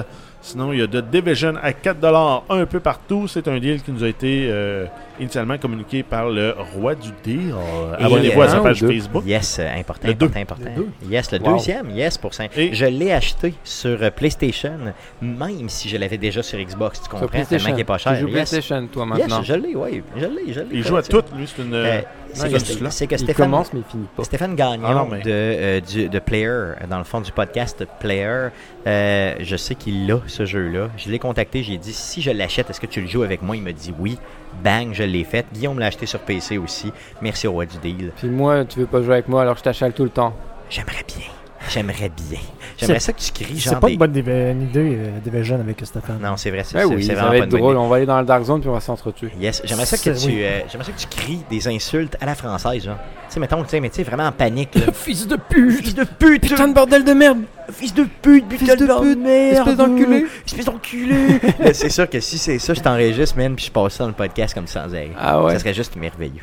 Sinon, il y a The Division à 4$ un peu partout. C'est un deal qui nous a été euh, initialement communiqué par le roi du deal. Abonnez-vous à sa page deux? Facebook. Yes, euh, important, Le deux. important, important. Le deux. Yes, le Wow. deuxième, yes, pour ça. Et- Je l'ai acheté sur euh, PlayStation, même si je l'avais déjà sur Xbox, tu comprends, tellement PlayStation. qu'il est pas cher. Tu joues Yes. PlayStation, toi, Yes, maintenant. je l'ai, oui, je l'ai, je l'ai. Il joue à tout. toutes, lui. C'est une. Euh, c'est que, c'est que Il Stéphane, commence, mais il finit pas. Stéphane Gagnon Ah non, mais- de, euh, du- de Player, dans le fond du podcast Player, euh, je sais qu'il a ce jeu-là. Je l'ai contacté, j'ai dit si je l'achète, est-ce que tu le joues avec moi? Il me dit oui. Bang, je l'ai fait. Guillaume l'a acheté sur PC aussi. Merci au roi du deal. Puis moi, tu veux pas jouer avec moi alors je t'achale tout le temps. J'aimerais bien. J'aimerais bien. J'aimerais ça que tu cries C'est pas des- une bonne idée, euh, Division avec Stéphane. Non, c'est vrai, c'est Ben oui, vraiment va pas être une bonne drôle. idée. On va aller dans le Dark Zone puis on va s'entretuer. Yes, j'aimerais ça que tu, oui. euh, j'aimerais ça que tu cries des insultes à la française, genre. Tu sais, mettons, tu sais, mais tu sais, vraiment en panique, là. *laughs* Fils de pute! Fils de pute! Putain de bordel de merde Fils de pute, Fils de pute, merde! espèce d'enculé. Espèce d'enculé! C'est sûr que si c'est ça, je t'enregistre, man, puis je passe ça dans le podcast comme sans arrêt. Ah ouais Ça serait juste merveilleux.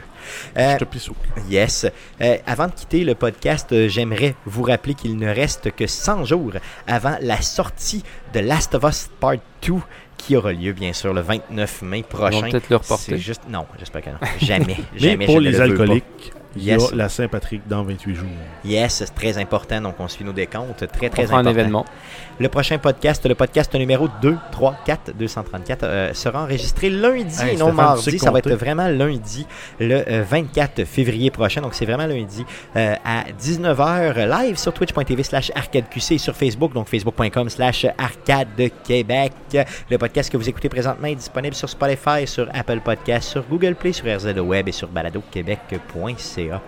Euh, Je te pisse au cul. Yes. Euh, avant de quitter le podcast, euh, j'aimerais vous rappeler qu'il ne reste que 100 jours avant la sortie de Last of Us Part 2 qui aura lieu bien sûr le 29 mai prochain. peut-être le reporter. C'est juste non, j'espère que non. Jamais, *laughs* Mais jamais pour je ne les le alcooliques, il y a Yes. la Saint-Patrick dans 28 jours. Yes, c'est très important donc on suit nos décomptes, très très On important. un événement. Le prochain podcast, le podcast numéro 2, 3, 4, 234, euh, sera enregistré lundi Hey, et non Stéphane, mardi. Ça va être vraiment lundi, le euh, 24 février prochain. Donc, c'est vraiment lundi euh, à 19h live sur twitch.tv slash arcadeqc et sur Facebook, donc facebook.com slash arcade de Québec. Le podcast que vous écoutez présentement est disponible sur Spotify, sur Apple Podcast, sur Google Play, sur RZ Web et sur baladoquebec.ca.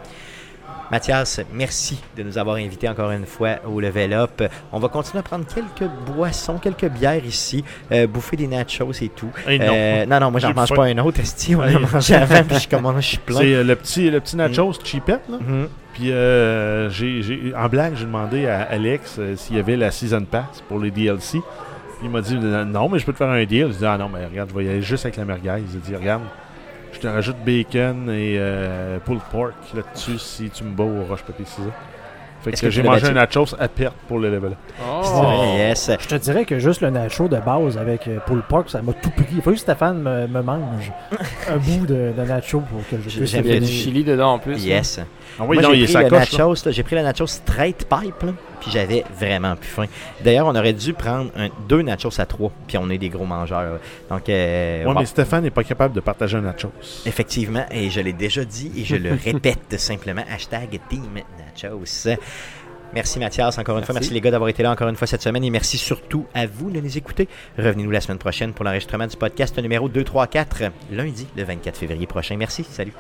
Mathias, merci de nous avoir invités encore une fois au Level Up. On va continuer à prendre quelques boissons, quelques bières ici, euh, bouffer des nachos et tout. Hey, non. Euh, non, non, moi j'en mange faim. pas un autre, esti. On en mangé avant, puis je commence, je suis plein. C'est euh, le petit, le petit nachos cheapette, là. Mhm. Puis, euh, j'ai, en blague, j'ai demandé à Alex s'il y avait la Season Pass pour les DLC. Puis il m'a dit non, mais je peux te faire un deal. J'ai dit ah non, mais regarde, je vais y aller juste avec la merguez. Il a dit regarde, je te rajoute bacon et euh, pulled pork là-dessus si tu me bats au roche papier ciseaux. Fait Est-ce que, j'ai mangé un nachos à perte pour le level. Vrai, yes. Je te dirais que juste le nacho de base avec euh, Pull Pork, ça m'a tout pris. Il faut que Stéphane me, me mange *laughs* un bout de, de nacho pour que je puisse J'aime Il y a bien du du chili dedans en plus. Yes. Ah oui, Moi, j'ai pris le coche. nachos, là, j'ai pris le nachos straight pipe, là, puis j'avais vraiment plus faim. D'ailleurs, on aurait dû prendre un- deux nachos à trois, puis on est des gros mangeurs. Donc, euh, Ouais, bon. mais Stéphane n'est pas capable de partager un nachos. Effectivement, et je l'ai déjà dit et je le *laughs* répète simplement, hashtag Team Nachos. Merci Mathias, encore une fois. Merci les gars d'avoir été là encore une fois cette semaine et merci surtout à vous de nous écouter. Revenez-nous la semaine prochaine pour l'enregistrement du podcast numéro 234, lundi le 24 février prochain. Merci, salut.